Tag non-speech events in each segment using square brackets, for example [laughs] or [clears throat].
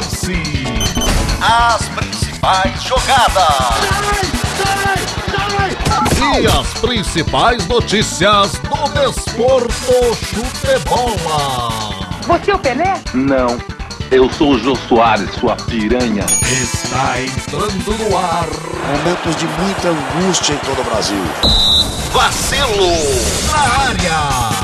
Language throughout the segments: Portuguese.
lance. As principais jogadas. E as principais notícias do desporto chute-bola. Você é o Pelé? Não. Eu sou o Jô Soares, sua piranha. Está entrando no ar. Momentos de muita angústia em todo o Brasil. Vacilo na área.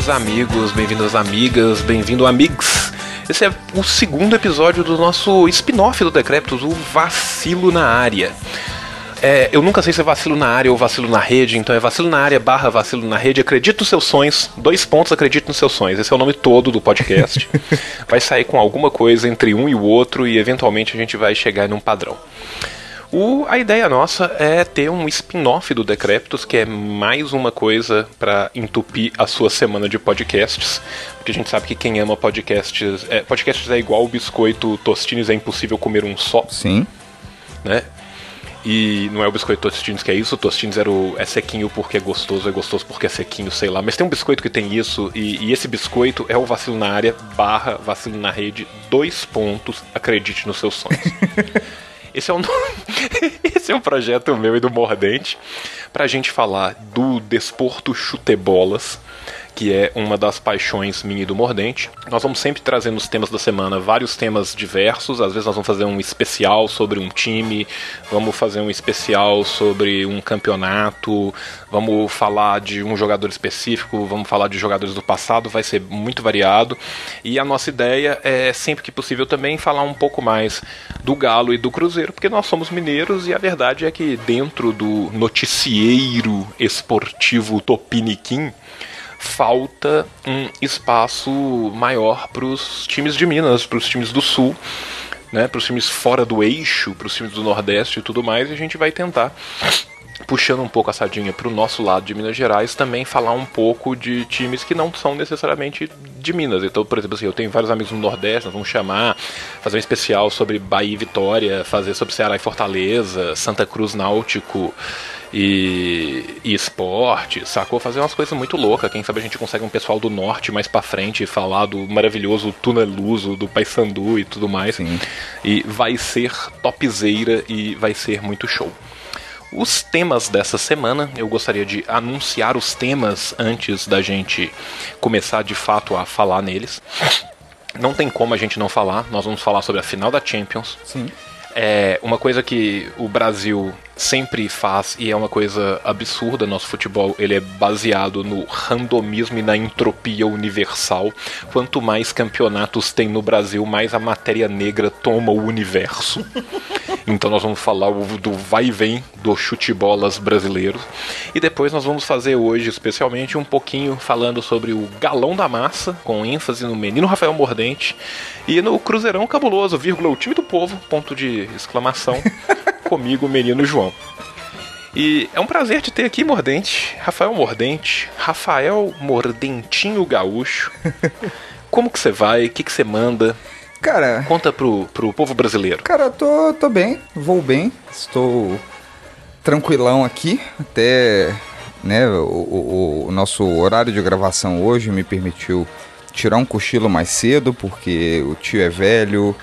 Bem-vindos, amigos, bem-vindas, amigas, bem-vindo, amigos. Esse é o segundo episódio do nosso spin-off do Decréptos, o Vacilo na Área. É, eu nunca sei se é vacilo na área ou vacilo na rede, então é vacilo na área barra vacilo na rede. Acredite nos seus sonhos, dois pontos, acredite nos seus sonhos. Esse é o nome todo do podcast. [laughs] vai sair com alguma coisa entre um e o outro e eventualmente a gente vai chegar num padrão. O- a ideia nossa é ter um spin-off do Decréptos, que é mais uma coisa para entupir a sua semana de podcasts. Porque a gente sabe que quem ama podcasts. É, podcasts é igual o biscoito Tostines, é impossível comer um só, Sim. né? E não é o biscoito Tostines que é isso, o Tostines era o, é sequinho porque é gostoso, é gostoso porque é sequinho, sei lá. Mas tem um biscoito que tem isso, e, e esse biscoito é o vacilo na área, barra vacilo na rede, dois pontos, acredite nos seus sonhos. [laughs] Esse é, um, [laughs] esse é um projeto meu e do Mordente pra gente falar do desporto chutebolas, que é uma das paixões minha e do Mordente. Nós vamos sempre trazer nos temas da semana vários temas diversos. Às vezes nós vamos fazer um especial sobre um time, vamos fazer um especial sobre um campeonato, vamos falar de um jogador específico, vamos falar de jogadores do passado, vai ser muito variado. E a nossa ideia é sempre que possível também falar um pouco mais do Galo e do Cruzeiro, porque nós somos mineiros e a verdade é que dentro do noticieiro esportivo Topiniquim falta um espaço maior para os times de Minas, para os times do Sul, né, para os times fora do eixo, para os times do Nordeste e tudo mais, e a gente vai tentar puxando um pouco a sardinha para o nosso lado de Minas Gerais, também falar um pouco de times que não são necessariamente de Minas. Então, por exemplo, assim, eu tenho vários amigos no Nordeste, nós vamos chamar, fazer um especial sobre Bahia e Vitória, fazer sobre Ceará e Fortaleza, Santa Cruz Náutico e, e esporte, sacou? Fazer umas coisas muito loucas. Quem sabe a gente consegue um pessoal do norte mais pra frente falar do maravilhoso Tuneluso, do Paysandu e tudo mais. Sim. E vai ser topzeira e vai ser muito show. Os temas dessa semana, eu gostaria de anunciar os temas antes da gente começar de fato a falar neles. Não tem como a gente não falar, nós vamos falar sobre a final da Champions. Sim. É uma coisa que o Brasil sempre faz e é uma coisa absurda. Nosso futebol ele é baseado no randomismo e na entropia universal. Quanto mais campeonatos tem no Brasil, mais a matéria negra toma o universo. [laughs] Então nós vamos falar do vai e vem do chute-bolas brasileiro. E depois nós vamos fazer hoje, especialmente, um pouquinho falando sobre o galão da massa, com ênfase no menino Rafael Mordente, e no Cruzeirão Cabuloso, vírgula, o time do povo, ponto de exclamação, [laughs] comigo, menino João. E é um prazer te ter aqui, Mordente. Rafael Mordente. Rafael Mordentinho Gaúcho. [laughs] Como que você vai? O que que você manda? Cara, Conta pro, pro povo brasileiro. cara, eu tô, tô bem, vou bem, estou tranquilão aqui, até né, o, o- o nosso horário de gravação hoje me permitiu tirar um cochilo mais cedo, porque o tio é velho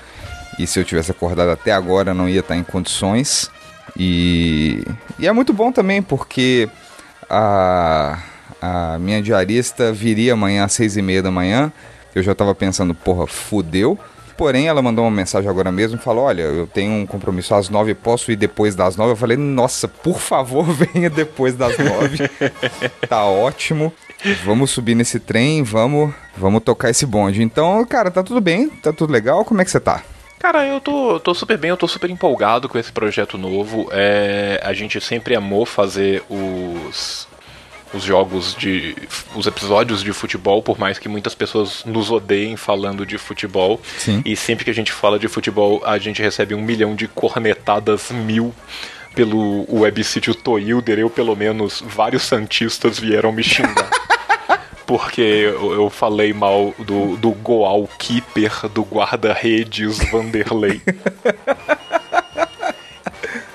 e se eu tivesse acordado até agora não ia estar em condições. E, e é muito bom também, porque a, a minha diarista viria amanhã às seis e meia da manhã. Eu já tava pensando, porra, fudeu. Porém, ela mandou uma mensagem agora mesmo e falou: Olha, eu tenho um compromisso às nove, posso ir depois das nove? Eu falei: Nossa, por favor, [laughs] venha depois das nove. [laughs] tá ótimo. Vamos subir nesse trem, vamos, vamos tocar esse bonde. Então, cara, tá tudo bem, tá tudo legal. Como é que você tá? Cara, eu tô, tô super bem, eu tô super empolgado com esse projeto novo. É, a gente sempre amou fazer os, os jogos de. os episódios de futebol, por mais que muitas pessoas nos odeiem falando de futebol. Sim. E sempre que a gente fala de futebol, a gente recebe um milhão de cornetadas mil pelo websítio Toilder. Eu, pelo menos, vários santistas vieram me xingar. [laughs] Porque eu, eu falei mal do, do goalkeeper, do guarda-redes Vanderlei. [laughs]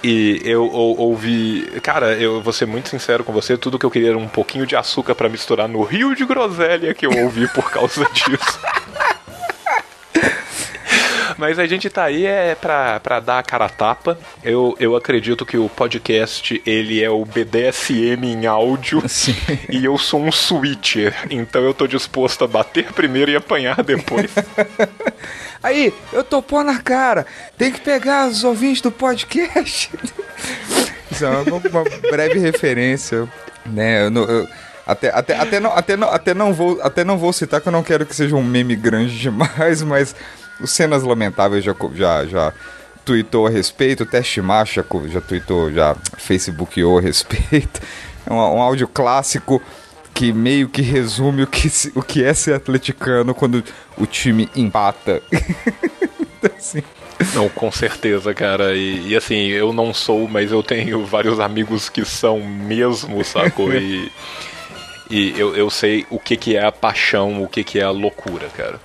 E eu, ou- ouvi. Cara, eu vou ser muito sincero com você, tudo que eu queria era um pouquinho de açúcar pra misturar no rio de groselha que eu ouvi por causa disso. [laughs] Mas a gente tá aí é pra, pra dar a cara a tapa. Eu, eu acredito que o podcast ele é o BDSM em áudio. [laughs] Sim. E eu sou um switcher. Então eu tô disposto a bater primeiro e apanhar depois. [laughs] Aí, eu tô pôr na cara. Tem que pegar os ouvintes do podcast. [laughs] Isso é uma, uma breve referência, né? Eu não- eu- até, até, até, não, até, não, até, não vou, até não vou citar que eu não quero que seja um meme grande demais, mas o Cenas Lamentáveis já, já, já tweetou a respeito, o Teste Macha já tweetou, já facebookou a respeito. É um, um áudio clássico que meio que resume o que, o que é ser atleticano quando o time empata. Então, [laughs] assim, Não, com certeza, cara. E, e, assim, eu não sou, mas eu tenho vários amigos que são mesmo, sacou? E, [laughs] e eu, eu sei o que, que é a paixão, o que, que é a loucura, cara.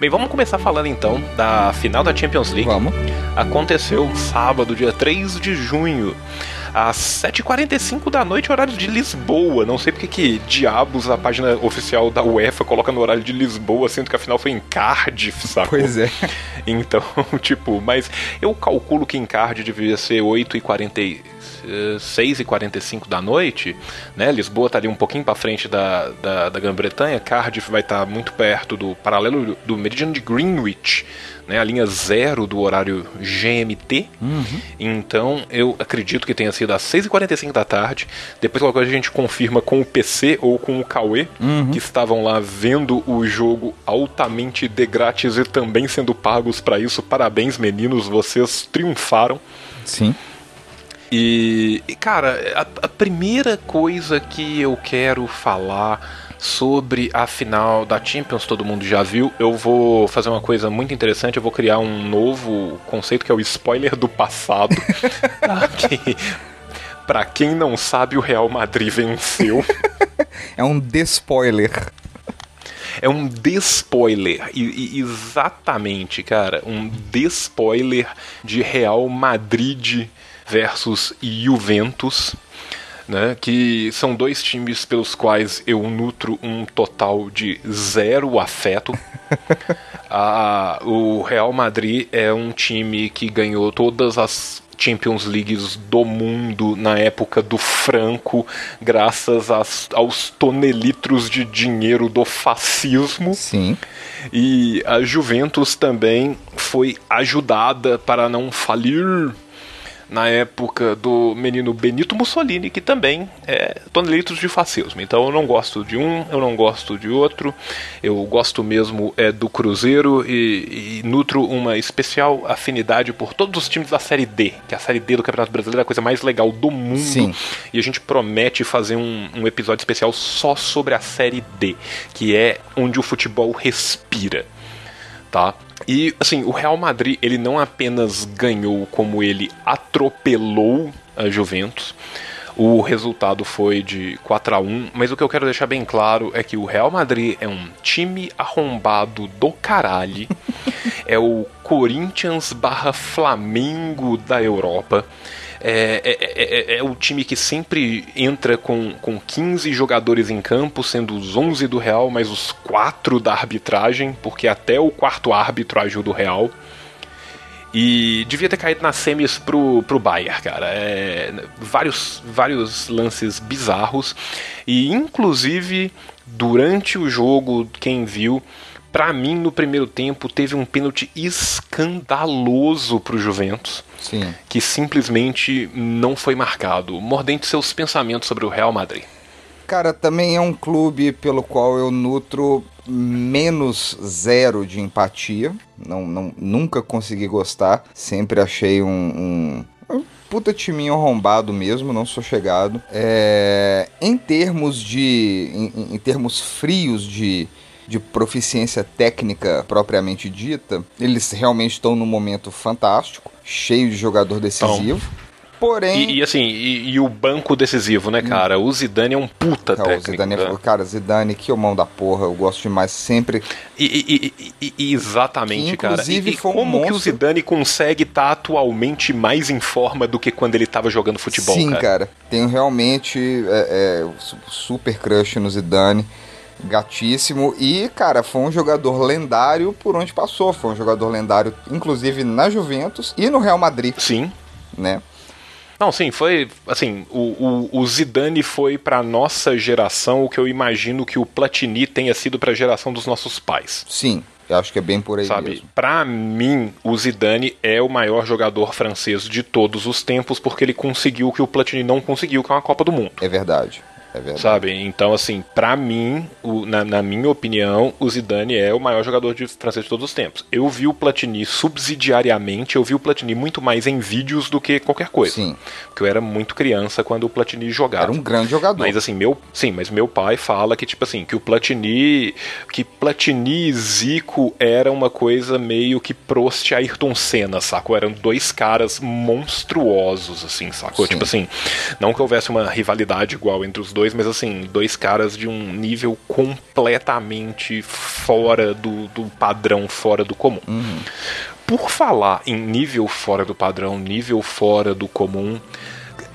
Bem, vamos começar falando então da final da Champions League. vamos. Aconteceu sábado, dia 3 de junho, às 7h45 da noite, horário de Lisboa. Não sei porque que diabos a página oficial da UEFA coloca no horário de Lisboa, sendo que a final foi em Cardiff, sacou? Pois é. [laughs] Então, [laughs] tipo, mas eu calculo que em Cardiff devia ser 8h46 e 45 da noite, né? Lisboa tá ali um pouquinho pra frente da, da, da Grã-Bretanha, Cardiff vai estar muito perto do paralelo do meridiano de Greenwich, né? A linha zero do horário GMT. Então, eu acredito que tenha sido às 6h45 da tarde. Depois, coisa, a gente confirma com o PC ou com o Cauê, que estavam lá vendo o jogo altamente de grátis e também sendo pagos para isso. Parabéns, meninos, vocês triunfaram. Sim. E, e, cara, a, a primeira coisa que eu quero falar sobre a final da Champions, todo mundo já viu. Eu vou fazer uma coisa muito interessante, eu vou criar um novo conceito que é o spoiler do passado. [laughs] [laughs] que, pra quem não sabe, o Real Madrid venceu. [laughs] É um despoiler. É um despoiler. E, e- exatamente, cara. Um despoiler de Real Madrid versus Juventus. Né, que são dois times pelos quais eu nutro um total de zero afeto. [laughs] Ah, o Real Madrid é um time que ganhou todas as Champions Leagues do mundo na época do Franco, graças às- aos tonelitros de dinheiro do fascismo. Sim. E a Juventus também foi ajudada para não falir na época do menino Benito Mussolini, que também é tonelitos de fascismo. Então eu não gosto de um, eu não gosto de outro, eu gosto mesmo é do Cruzeiro e, e nutro uma especial afinidade por todos os times da Série D, que a Série D do Campeonato Brasileiro é a coisa mais legal do mundo. Sim. E a gente promete fazer um, um episódio especial só sobre a Série D, que é onde o futebol respira, tá? E assim, o Real Madrid, ele não apenas ganhou, como ele atropelou a Juventus. O resultado foi de 4 a 1 mas o que eu quero deixar bem claro é que o Real Madrid é um time arrombado do caralho. [laughs] é o Corinthians barra Flamengo da Europa. É, é, é, é, o time que sempre entra com, com 15 jogadores em campo, sendo os 11 do Real, mais os 4 da arbitragem, porque até o quarto árbitro ajuda o Real. E devia ter caído nas semis pro, pro Bayern, cara. É, vários, vários lances bizarros. E inclusive, durante o jogo, quem viu, Pra mim, no primeiro tempo, teve um pênalti escandaloso pro Juventus. Sim. Que simplesmente não foi marcado. Mordente seus pensamentos sobre o Real Madrid. Cara, também é um clube pelo qual eu nutro menos zero de empatia. Não, não, nunca consegui gostar. Sempre achei um, um, um puta timinho arrombado mesmo, não sou chegado. É, em termos de. Em, em termos frios de de proficiência técnica propriamente dita, eles realmente estão num momento fantástico, cheio de jogador decisivo. Porém. E, e assim, e, e, o banco decisivo, né, cara? O Zidane é um puta cara, técnico. O Zidane, né? Cara, Zidane, que mão da porra, eu gosto demais sempre. E, e exatamente, que, cara. E, foi um como monstro. que o Zidane consegue estar tá atualmente mais em forma do que quando ele estava jogando futebol, Sim, cara? cara. Tenho realmente é, é, super crush no Zidane gatíssimo e, cara, foi um jogador lendário por onde passou. Foi um jogador lendário, inclusive na Juventus e no Real Madrid. Sim. Né? Não, sim, foi assim, o, o, o Zidane foi para nossa geração o que eu imagino que o Platini tenha sido para a geração dos nossos pais. Sim, eu acho que é bem por aí Sabe, mesmo. Pra mim, o Zidane é o maior jogador francês de todos os tempos porque ele conseguiu o que o Platini não conseguiu, que é uma Copa do Mundo. É verdade. É. Sabe? Então, assim, pra mim, o, na, na, minha opinião, o Zidane é o maior jogador de francês de todos os tempos. Eu vi o Platini subsidiariamente, eu vi o Platini muito mais em vídeos do que qualquer coisa. Sim. Porque eu era muito criança quando o Platini jogava. Era um grande jogador. Mas assim, meu, sim, mas meu pai fala que tipo assim, que o Platini, que Platini e Zico era uma coisa meio que Prost e Ayrton Senna, sacou? Eram dois caras monstruosos assim, sacou? Sim. Tipo assim, não que houvesse uma rivalidade igual entre os dois dois, mas assim, dois caras de um nível completamente fora do, do padrão, fora do comum. Uhum. Por falar em nível fora do padrão, nível fora do comum,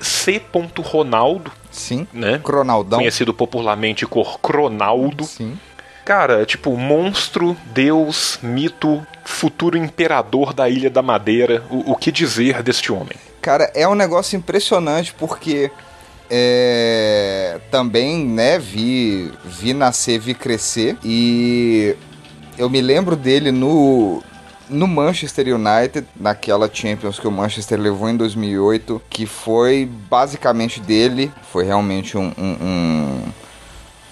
C. Ronaldo, Sim. né? Cronaldão. Conhecido popularmente por Cronaldo. Sim. Cara, tipo, monstro, deus, mito, futuro imperador da Ilha da Madeira. O, o que dizer deste homem? Cara, é um negócio impressionante porque é, também, né, vi, vi nascer, vi crescer e eu me lembro dele no no Manchester United, naquela Champions que o Manchester levou em 2008, que foi basicamente dele, foi realmente um, um, um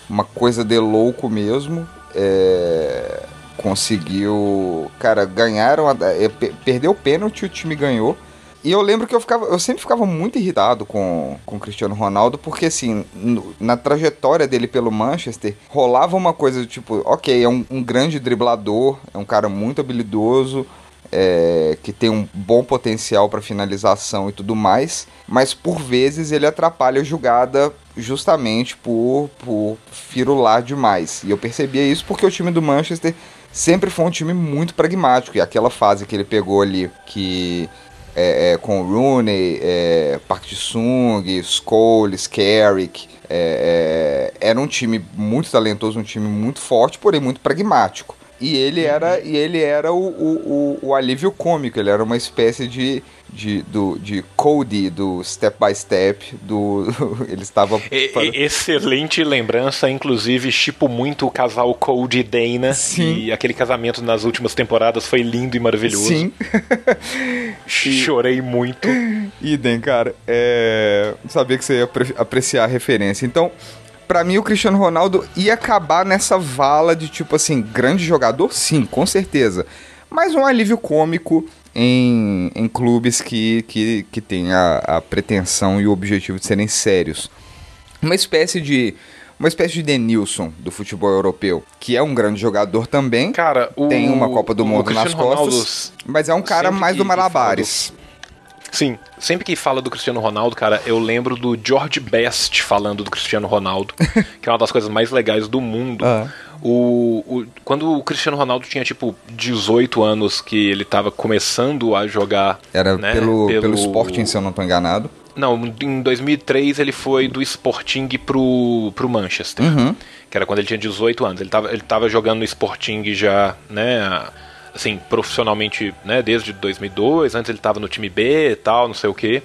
uma coisa de louco mesmo. É, conseguiu, cara, ganharam, é, perdeu o pênalti, o time ganhou. E eu lembro que eu, ficava, eu sempre ficava muito irritado com, com o Cristiano Ronaldo, porque assim, no, na trajetória dele pelo Manchester, rolava uma coisa do tipo, ok, é um, um grande driblador, é um cara muito habilidoso, é, que tem um bom potencial para finalização e tudo mais, mas por vezes ele atrapalha a jogada justamente por, por firular demais. E eu percebia isso porque o time do Manchester sempre foi um time muito pragmático, e aquela fase que ele pegou ali, que é, é, com Rooney, é, Park Ji-sung, Scholes, Carrick. É, é, era um time muito talentoso, um time muito forte, porém muito pragmático. E ele era, e ele era o, o, o, o alívio cômico, ele era uma espécie de, de, do, de Cody, do Step by Step, do. [laughs] ele estava. Excelente lembrança, inclusive, tipo muito o casal Cody e Dana. Sim. E aquele casamento nas últimas temporadas foi lindo e maravilhoso. Sim. [laughs] Chorei muito. Idem, cara. É... Sabia que você ia apre- apreciar a referência. Então, pra mim, o Cristiano Ronaldo ia acabar nessa vala de tipo assim, grande jogador, sim, com certeza. Mas um alívio cômico em, em clubes que, que, que têm a, a pretensão e o objetivo de serem sérios. Uma espécie de. Uma espécie de Denilson do futebol europeu, que é um grande jogador também. Cara, o. tem uma Copa do Mundo nas costas, Ronaldo, mas é um cara mais que- do Malabares. Sim, sempre que fala do Cristiano Ronaldo, cara, eu lembro do George Best falando do Cristiano Ronaldo, [laughs] que é uma das coisas mais legais do mundo. Ah. O, o- quando o Cristiano Ronaldo tinha, tipo, 18 anos, que ele tava começando a jogar... Era né, pelo, pelo Sporting, se eu não tô enganado. Não, em 2003 ele foi do Sporting pro, pro Manchester. Uhum. Que era quando ele tinha 18 anos. Ele tava, ele tava jogando no Sporting já, né, assim, profissionalmente, né, desde 2002. Antes ele tava no time B e tal, não sei o quê.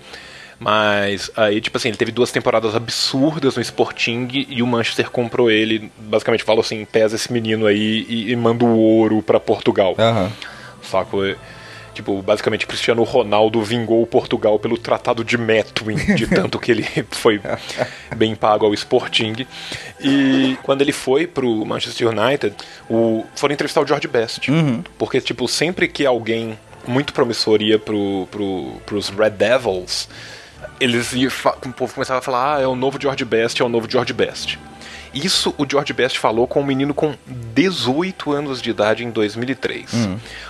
Mas aí, tipo assim, ele teve duas temporadas absurdas no Sporting e o Manchester comprou ele. Basicamente falou assim: pesa esse menino aí e, e manda o ouro pra Portugal. Aham. Saco? Tipo, basicamente Cristiano Ronaldo vingou o Portugal pelo Tratado de Methuen, de [laughs] tanto que ele foi bem pago ao Sporting. E quando ele foi pro Manchester United, o, foram entrevistar o George Best. Porque, tipo, sempre que alguém muito promissor ia pro, pro, pros Red Devils, eles iam, o povo começava a falar, ah, é o novo George Best, é o novo George Best. Isso o George Best falou com um menino com 18 anos de idade em 2003.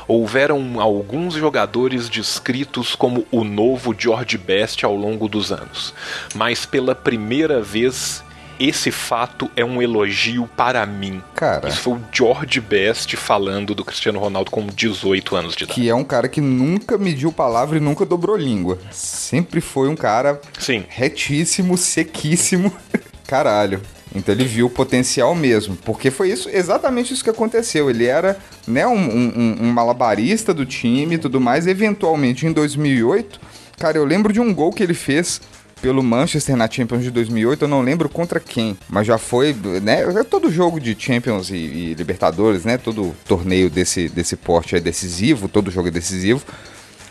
Houveram alguns jogadores descritos como o novo George Best ao longo dos anos, mas pela primeira vez esse fato é um elogio para mim. Cara. Isso foi o George Best falando do Cristiano Ronaldo com 18 anos de idade. Que é um cara que nunca mediu palavra e nunca dobrou língua. Sempre foi um cara Sim. retíssimo, sequíssimo. [laughs] Caralho. Então ele viu o potencial mesmo. Porque foi isso, exatamente isso que aconteceu. Ele era né, um, um- um malabarista do time e tudo mais. Eventualmente, em 2008, cara, eu lembro de um gol que ele fez pelo Manchester na Champions de 2008. Eu não lembro contra quem, mas já foi, né? Todo jogo de Champions e, e Libertadores, né? Todo torneio desse, desse porte é decisivo, todo jogo é decisivo.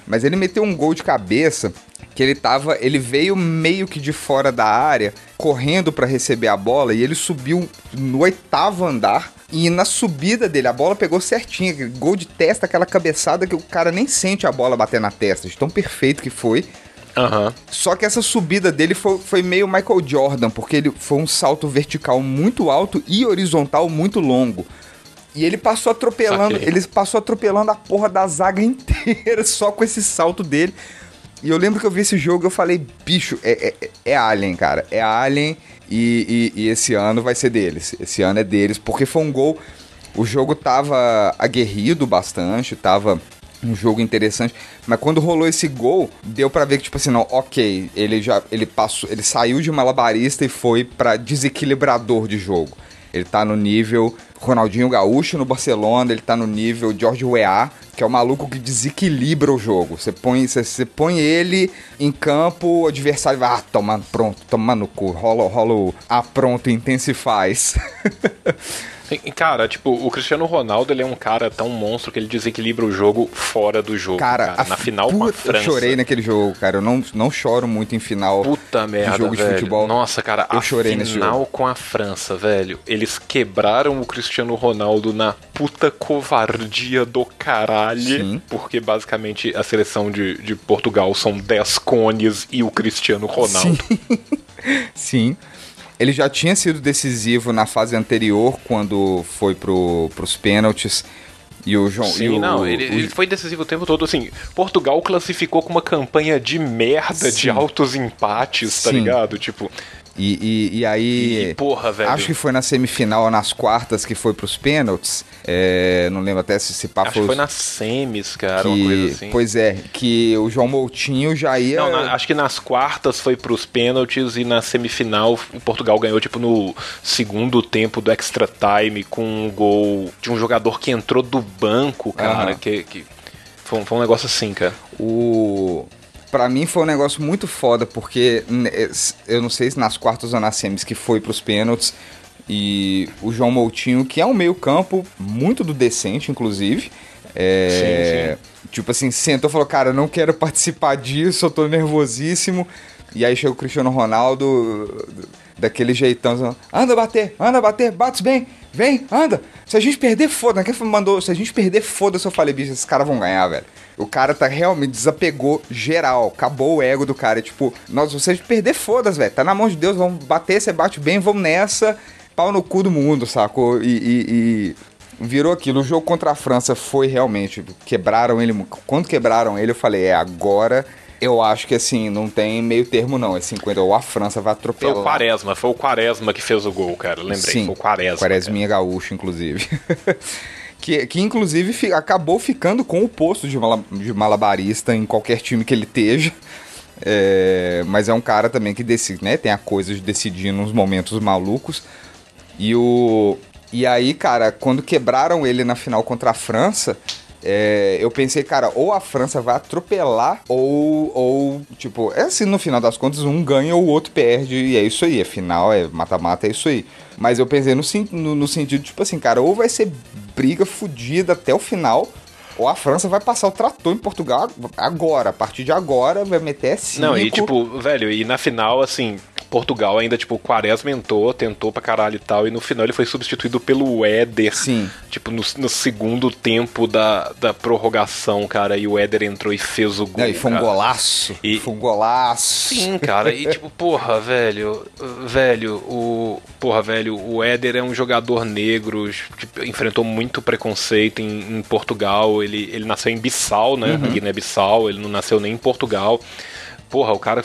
Mas ele meteu um gol de cabeça que ele tava, ele veio meio que de fora da área, correndo pra receber a bola e ele subiu no oitavo andar. E na subida dele, a bola pegou certinho, aquele gol de testa, aquela cabeçada que o cara nem sente a bola bater na testa, de tão perfeito que foi. Aham. Só que essa subida dele foi, foi meio Michael Jordan, porque ele foi um salto vertical muito alto e horizontal muito longo. E ele passou atropelando, Saquei. ele passou atropelando a porra da zaga [laughs] inteira só com esse salto dele. E eu lembro que eu vi esse jogo e eu falei, bicho, é, é, é Alien, cara. É Alien e, e- e esse ano vai ser deles. Esse ano é deles, porque foi um gol. O jogo tava aguerrido bastante, tava um jogo interessante, mas quando rolou esse gol, deu pra ver que tipo assim, não, OK, ele já ele passou, ele saiu de malabarista e foi pra desequilibrador de jogo. Ele tá no nível Ronaldinho Gaúcho no Barcelona, ele tá no nível George Weah, que é o maluco que desequilibra o jogo. Você põe, você, você põe ele em campo, o adversário vai, ah, toma, pronto, toma no cu, rola, rola o, ah, pronto, intensifaz. [laughs] E, Cara, tipo, o Cristiano Ronaldo ele é um cara tão monstro que ele desequilibra o jogo fora do jogo. Cara, Cara, na fi- final com a França. Eu chorei naquele jogo, cara. Eu não, não choro muito em final Puta merda, de jogo velho. de futebol. Nossa, cara, eu a chorei nesse final jogo. com a França, velho. Eles quebraram o Cristiano Ronaldo na puta covardia do caralho. Sim. Porque basicamente a seleção de, de Portugal são 10 cones e o Cristiano Ronaldo. [laughs] Sim. Ele já tinha sido decisivo na fase anterior, quando foi pro, pros pênaltis. E o João. Sim, o, não, ele, o- ele foi decisivo o tempo todo. Assim, Portugal classificou com uma campanha de merda, Sim. de altos empates, tá Sim. ligado? Tipo, E, e, e aí. E, porra, velho. Acho que foi na semifinal ou nas quartas que foi pros pênaltis. É, não lembro até se se pá Acho que foi foi nas semis, cara, que, uma coisa assim. Pois é, que o João Moutinho já ia. Não, na- acho que nas quartas foi pros pênaltis e na semifinal o Portugal ganhou, tipo, no segundo tempo do extra time com um gol de um jogador que entrou do banco, cara, Aham. que, que foi, um- foi um negócio assim, cara. O. Pra mim foi um negócio muito foda, porque né, eu não sei se nas quartas ou nas semis que foi pros pênaltis. E o João Moutinho, que é um meio-campo muito do decente, inclusive. É, Tipo assim, sentou e falou: Cara, não quero [laughs] participar disso, eu tô nervosíssimo. E aí chega o Cristiano Ronaldo, daquele jeitão, anda bater, anda bater, bates bem, vem, anda. Se a gente perder, foda. Quem mandou? Se a gente perder, foda-se, eu falei, bicho, esses caras vão ganhar, velho. O cara tá realmente desapegou geral, acabou o ego do cara. Tipo, nós, se a gente perder, foda-se, velho. Tá na mão de Deus, vamos bater, você bate bem, vamos nessa. Pau no cu do mundo, sacou? E, e- e virou aquilo. O jogo contra a França foi realmente. Quebraram ele. Quando quebraram ele, eu falei, é, agora. Eu acho que assim, não tem meio termo, não. É 50. Ou a França vai Foi atropelar. o Quaresma, foi o Quaresma que fez o gol, cara. Lembrei, Sim, foi o Quaresma. Quaresminha gaúcho, inclusive. [laughs] que, que inclusive fi- acabou ficando com o posto de, mala- de malabarista em qualquer time que ele esteja. É, mas é um cara também que decide, né? Tem a coisa de decidir nos momentos malucos. E o. E aí, cara, quando quebraram ele na final contra a França, é, eu pensei, cara, ou a França vai atropelar, ou, ou, tipo, é assim, no final das contas, um ganha ou o outro perde, e é isso aí, é final, é mata-mata, é isso aí. Mas eu pensei no, no, no sentido, tipo assim, cara, ou vai ser briga fodida até o final, ou a França vai passar o trator em Portugal agora, a partir de agora, vai meter cinco. Não, e tipo, velho, e na final, assim, Portugal ainda, tipo, o Quaresma entrou, tentou pra caralho e tal, e no final ele foi substituído pelo Éder. Sim. Tipo, no, no segundo tempo da, da prorrogação, cara, e o Éder entrou e fez o gol. Não, e foi um cara. golaço, E- foi um golaço. Sim, cara, e tipo, porra, velho, velho, o. Porra, velho, o Éder é um jogador negro, tipo, enfrentou muito preconceito em, em Portugal. Ele, ele nasceu em Bissau, né? Na Guiné-Bissau, ele não nasceu nem em Portugal. Porra, o cara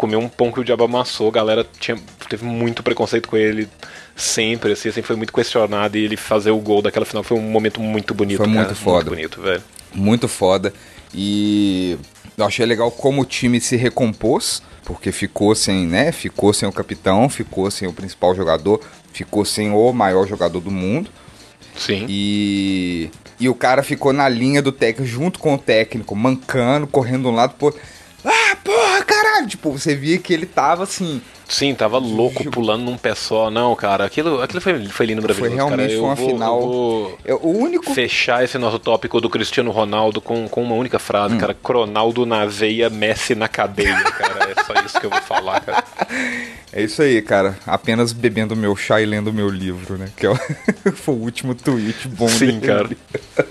comeu um pão que o diabo amassou, a galera tinha, teve muito preconceito com ele sempre, assim, assim, foi muito questionado e ele fazer o gol daquela final foi um momento muito bonito, Foi cara, muito foda. bonito, velho. muito foda. E eu achei legal como o time se recompôs, porque ficou sem, né? Ficou sem o capitão, ficou sem o principal jogador, ficou sem o maior jogador do mundo. Sim. E, e o cara ficou na linha do técnico, junto com o técnico, mancando, correndo de um lado pro outro. Ah, porra, caralho! Tipo, você via que ele tava assim. Sim, tava louco pulando num pé só. Não, cara, aquilo, aquilo foi, foi lindo, maravilhoso. Foi realmente cara. Uma vou- final. eu vou é, o único. fechar esse nosso tópico do Cristiano Ronaldo com, com uma única frase, Hum. cara. Cronaldo na veia, Messi na cadeia, cara. É só isso que eu vou falar, cara. [laughs] É isso aí, cara. Apenas bebendo meu chá e lendo meu livro, né? Que é o... [laughs] foi o último tweet bom Sim, dele. cara. [laughs]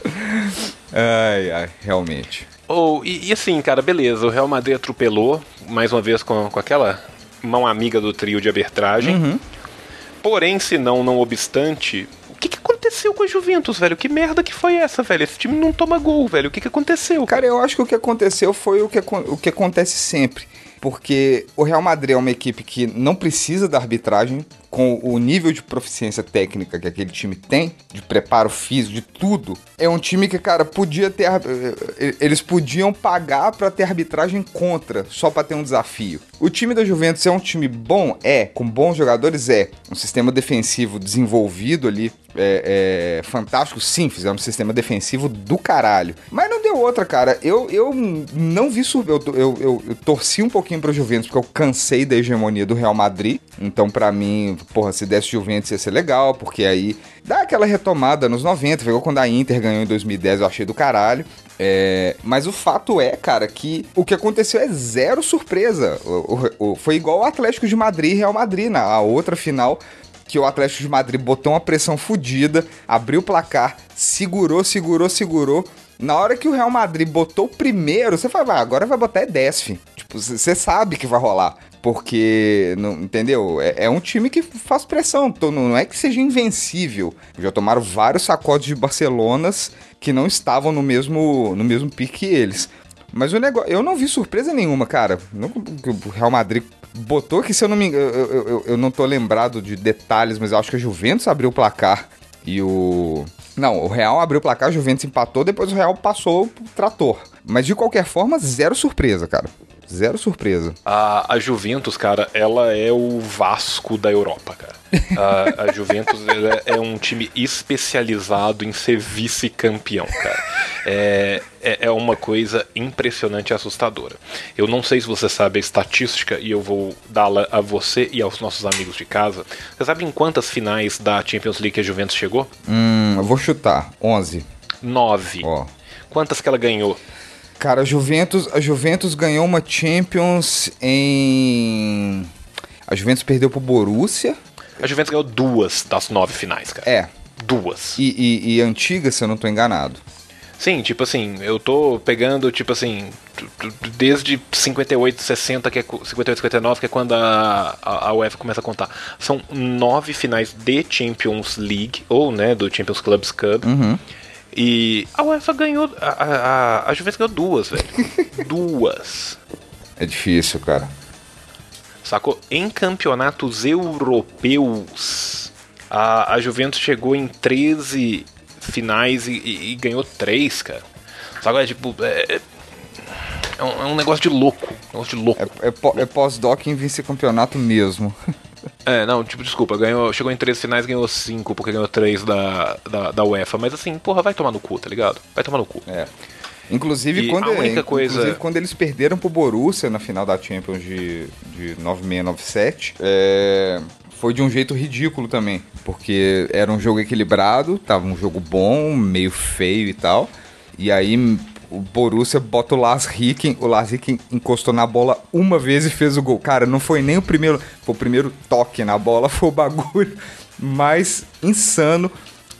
Ai, ai, realmente. Ou, e, e assim, cara, beleza, o Real Madrid atropelou, mais uma vez com, com aquela mão amiga do trio de arbitragem. Uhum. Porém, se não, não obstante, o que, que aconteceu com a Juventus, velho? Que merda que foi essa, velho? Esse time não toma gol, velho. O que, que aconteceu? Cara, eu acho que o que aconteceu foi o que, o que acontece sempre. Porque o Real Madrid é uma equipe que não precisa da arbitragem, com o nível de proficiência técnica que aquele time tem, de preparo físico, de tudo. É um time que, cara, podia ter. ar- eh, Eles podiam pagar pra ter arbitragem contra, só pra ter um desafio. O time da Juventus é um time bom? É. Com bons jogadores? É. Um sistema defensivo desenvolvido ali. É, é fantástico, sim, fizeram um sistema defensivo do caralho. Mas não deu outra, cara. Eu, eu não vi eu, eu, eu, eu torci um pouquinho pra Juventus, porque eu cansei da hegemonia do Real Madrid. Então, pra mim, porra, se desse Juventus ia ser legal, porque aí dá aquela retomada nos 90. Foi igual quando a Inter ganhou em 2010, eu achei do caralho. É, mas o fato é, cara, que o que aconteceu é zero surpresa. O- o- o- foi igual o Atlético de Madrid e Real Madrid, na a outra final que o Atlético de Madrid botou uma pressão fodida, abriu o placar, segurou, segurou, segurou. Na hora que o Real Madrid botou o primeiro, você fala, "Ah, agora vai botar é 10, fi. Tipo, você sabe que vai rolar. Porque, não, entendeu? É, é um time que faz pressão. Então, não é que seja invencível. Já tomaram vários sacodes de Barcelonas que não estavam no mesmo, no mesmo pique que eles. Mas o negócio, eu não vi surpresa nenhuma, cara. O Real Madrid botou que, se eu não me engano, eu, eu, eu- eu não tô lembrado de detalhes, mas eu acho que a Juventus abriu o placar e o. Não, o Real abriu o placar, a Juventus empatou, depois o Real passou pro trator. Mas de qualquer forma, zero surpresa, cara. Zero surpresa. A, a Juventus, cara, ela é o Vasco da Europa, cara. A, a Juventus ela é um time especializado em ser vice-campeão, cara. É, é, é uma coisa impressionante e assustadora. Eu não sei se você sabe a estatística e eu vou dá-la a você e aos nossos amigos de casa. Você sabe em quantas finais da Champions League a Juventus chegou? Hum, eu vou chutar. 11. Nove. Ó. Quantas que ela ganhou? Cara, a Juventus, a Juventus ganhou uma Champions em. A Juventus perdeu pro Borussia. A Juventus ganhou duas das nove finais, cara. É. Duas. E, e, e antiga, se eu não tô enganado. Sim, tipo assim, eu tô pegando, tipo assim, desde 58, 60, que é, cu- 58, 59, que é quando a, a, a UEFA começa a contar. São nove finais de Champions League, ou, né, do Champions Clubs Cup. E a UEFA ganhou, a, a, a- Juventus ganhou duas, velho. [laughs] duas. É difícil, cara. Sacou? Em campeonatos europeus, a, a Juventus chegou em 13 finais e, e- e ganhou 3, cara. Sacou? É tipo. É, é um, é um negócio de louco. um negócio de louco. É, é, é pós-doc em vice-campeonato mesmo. [laughs] É, não, tipo, desculpa, ganhou, chegou em 13 finais ganhou 5, porque ganhou 3 da, da, da UEFA. Mas assim, porra, vai tomar no cu, tá ligado? Vai tomar no cu. É. Inclusive, E quando, a única coisa- inclusive, quando eles perderam pro Borussia na final da Champions de, de 96-97, é, foi de um jeito ridículo também. Porque era um jogo equilibrado, tava um jogo bom, meio feio e tal. E aí o Borussia bota o Lars Ricken, o Lars Ricken encostou na bola uma vez e fez o gol. Cara, não foi nem o primeiro, foi o primeiro toque na bola, [laughs] foi o bagulho mais insano.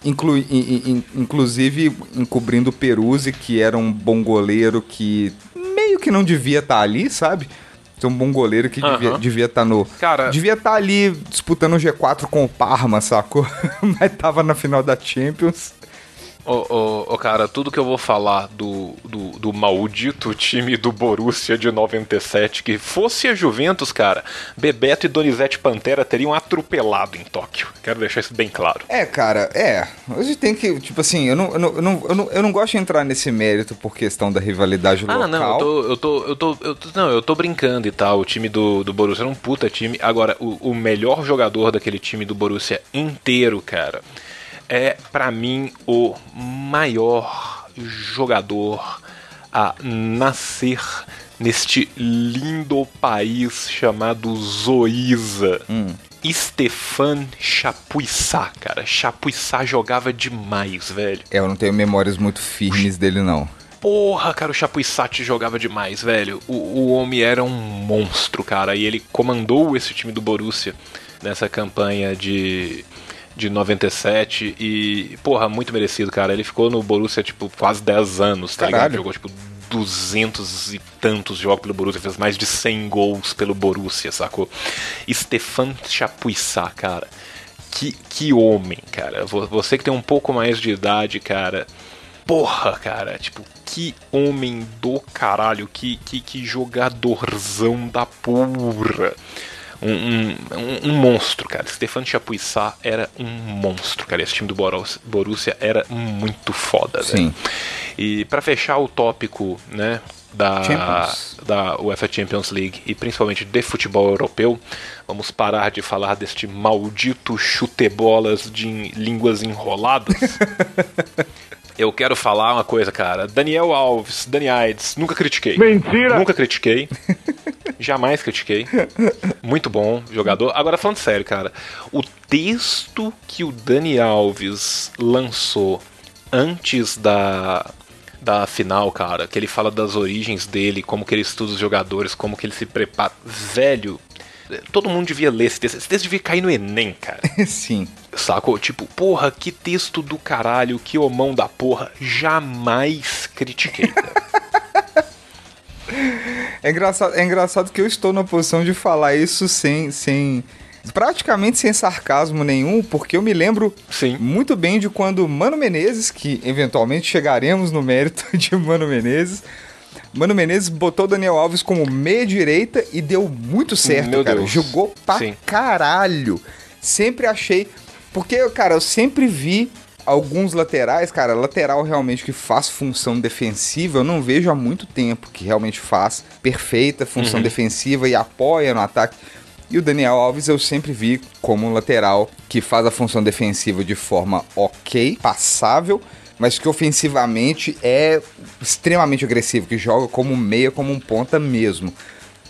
Inclu- in- in- in- inclusive encobrindo o Peruzzi, que era um bom goleiro que meio que não devia estar ali, sabe? Ser um bom goleiro que devia Aham. devia estar no. Cara- Devia estar ali disputando o G4 com o Parma, sacou? [laughs] Mas tava na final da Champions. Ô, ô, ô, cara, tudo que eu vou falar do, do, do maldito time do Borussia de 97, que fosse a Juventus, cara, Bebeto e Donizete Pantera teriam atropelado em Tóquio. Quero deixar isso bem claro. É, cara, é. Hoje tem que, tipo assim, eu não, eu não, eu não, eu não, eu não gosto de entrar nesse mérito por questão da rivalidade local. Ah, não, eu tô, eu tô, eu tô, eu tô- não, eu tô brincando e tal. O time do, do Borussia era um puta time. Agora, o, o melhor jogador daquele time do Borussia inteiro, cara, é pra mim o maior jogador a nascer neste lindo país chamado Zoiza. Stefan Chapuissat, cara. Chapuissat jogava demais, velho. É, eu não tenho memórias muito firmes dele, não. Porra, cara, o Chapuissat jogava demais, velho. O, o homem era um monstro, cara. E ele comandou esse time do Borussia nessa campanha de, de 97. E, porra, muito merecido, cara. Ele ficou no Borussia, tipo, quase 10 anos, tá ligado? Caralho. Jogou, tipo, 200 e tantos jogos pelo Borussia. Fez mais de 100 gols pelo Borussia, sacou? Stefan Chapuissat, cara. Que, que homem, cara. Vo- Você que tem um pouco mais de idade, cara. Porra, cara, tipo, que homem do caralho, que, que, que jogadorzão da porra. Um, um, um- um monstro, cara. Stefan Chapuissat era um monstro, cara. Esse time do Borussia, era muito foda, Sim. velho. E pra fechar o tópico, né, da, Champions. da UEFA Champions League e principalmente de futebol europeu, vamos parar de falar deste maldito chutebolas de línguas enroladas. [laughs] Eu quero falar uma coisa, cara. Daniel Alves, Dani Aides, nunca critiquei. Mentira! Nunca critiquei. [laughs] Jamais critiquei. Muito bom jogador. Agora, falando sério, cara. O texto que o Dani Alves lançou antes da, da final, cara, que ele fala das origens dele, como que ele estuda os jogadores, como que ele se prepara. Velho, todo mundo devia ler esse texto. Esse texto devia cair no Enem, cara. [laughs] Sim. Sacou? Tipo, porra, que texto do caralho, que homão da porra. Jamais critiquei, cara. [laughs] É engraçado, é engraçado que eu estou na posição de falar isso sem, sem. praticamente sem sarcasmo nenhum, porque eu me lembro Sim. muito bem de quando Mano Menezes, que eventualmente chegaremos no mérito [laughs] de Mano Menezes. Mano Menezes botou o Daniel Alves como meia direita e deu muito certo, Meu cara. Deus. Jogou pra Sim. caralho. Sempre achei. Porque, cara, eu sempre vi alguns laterais, cara, lateral realmente que faz função defensiva, eu não vejo há muito tempo que realmente faz perfeita função defensiva e apoia no ataque. E o Daniel Alves eu sempre vi como um lateral que faz a função defensiva de forma ok, passável, mas que ofensivamente é extremamente agressivo, que joga como um meia, como um ponta mesmo.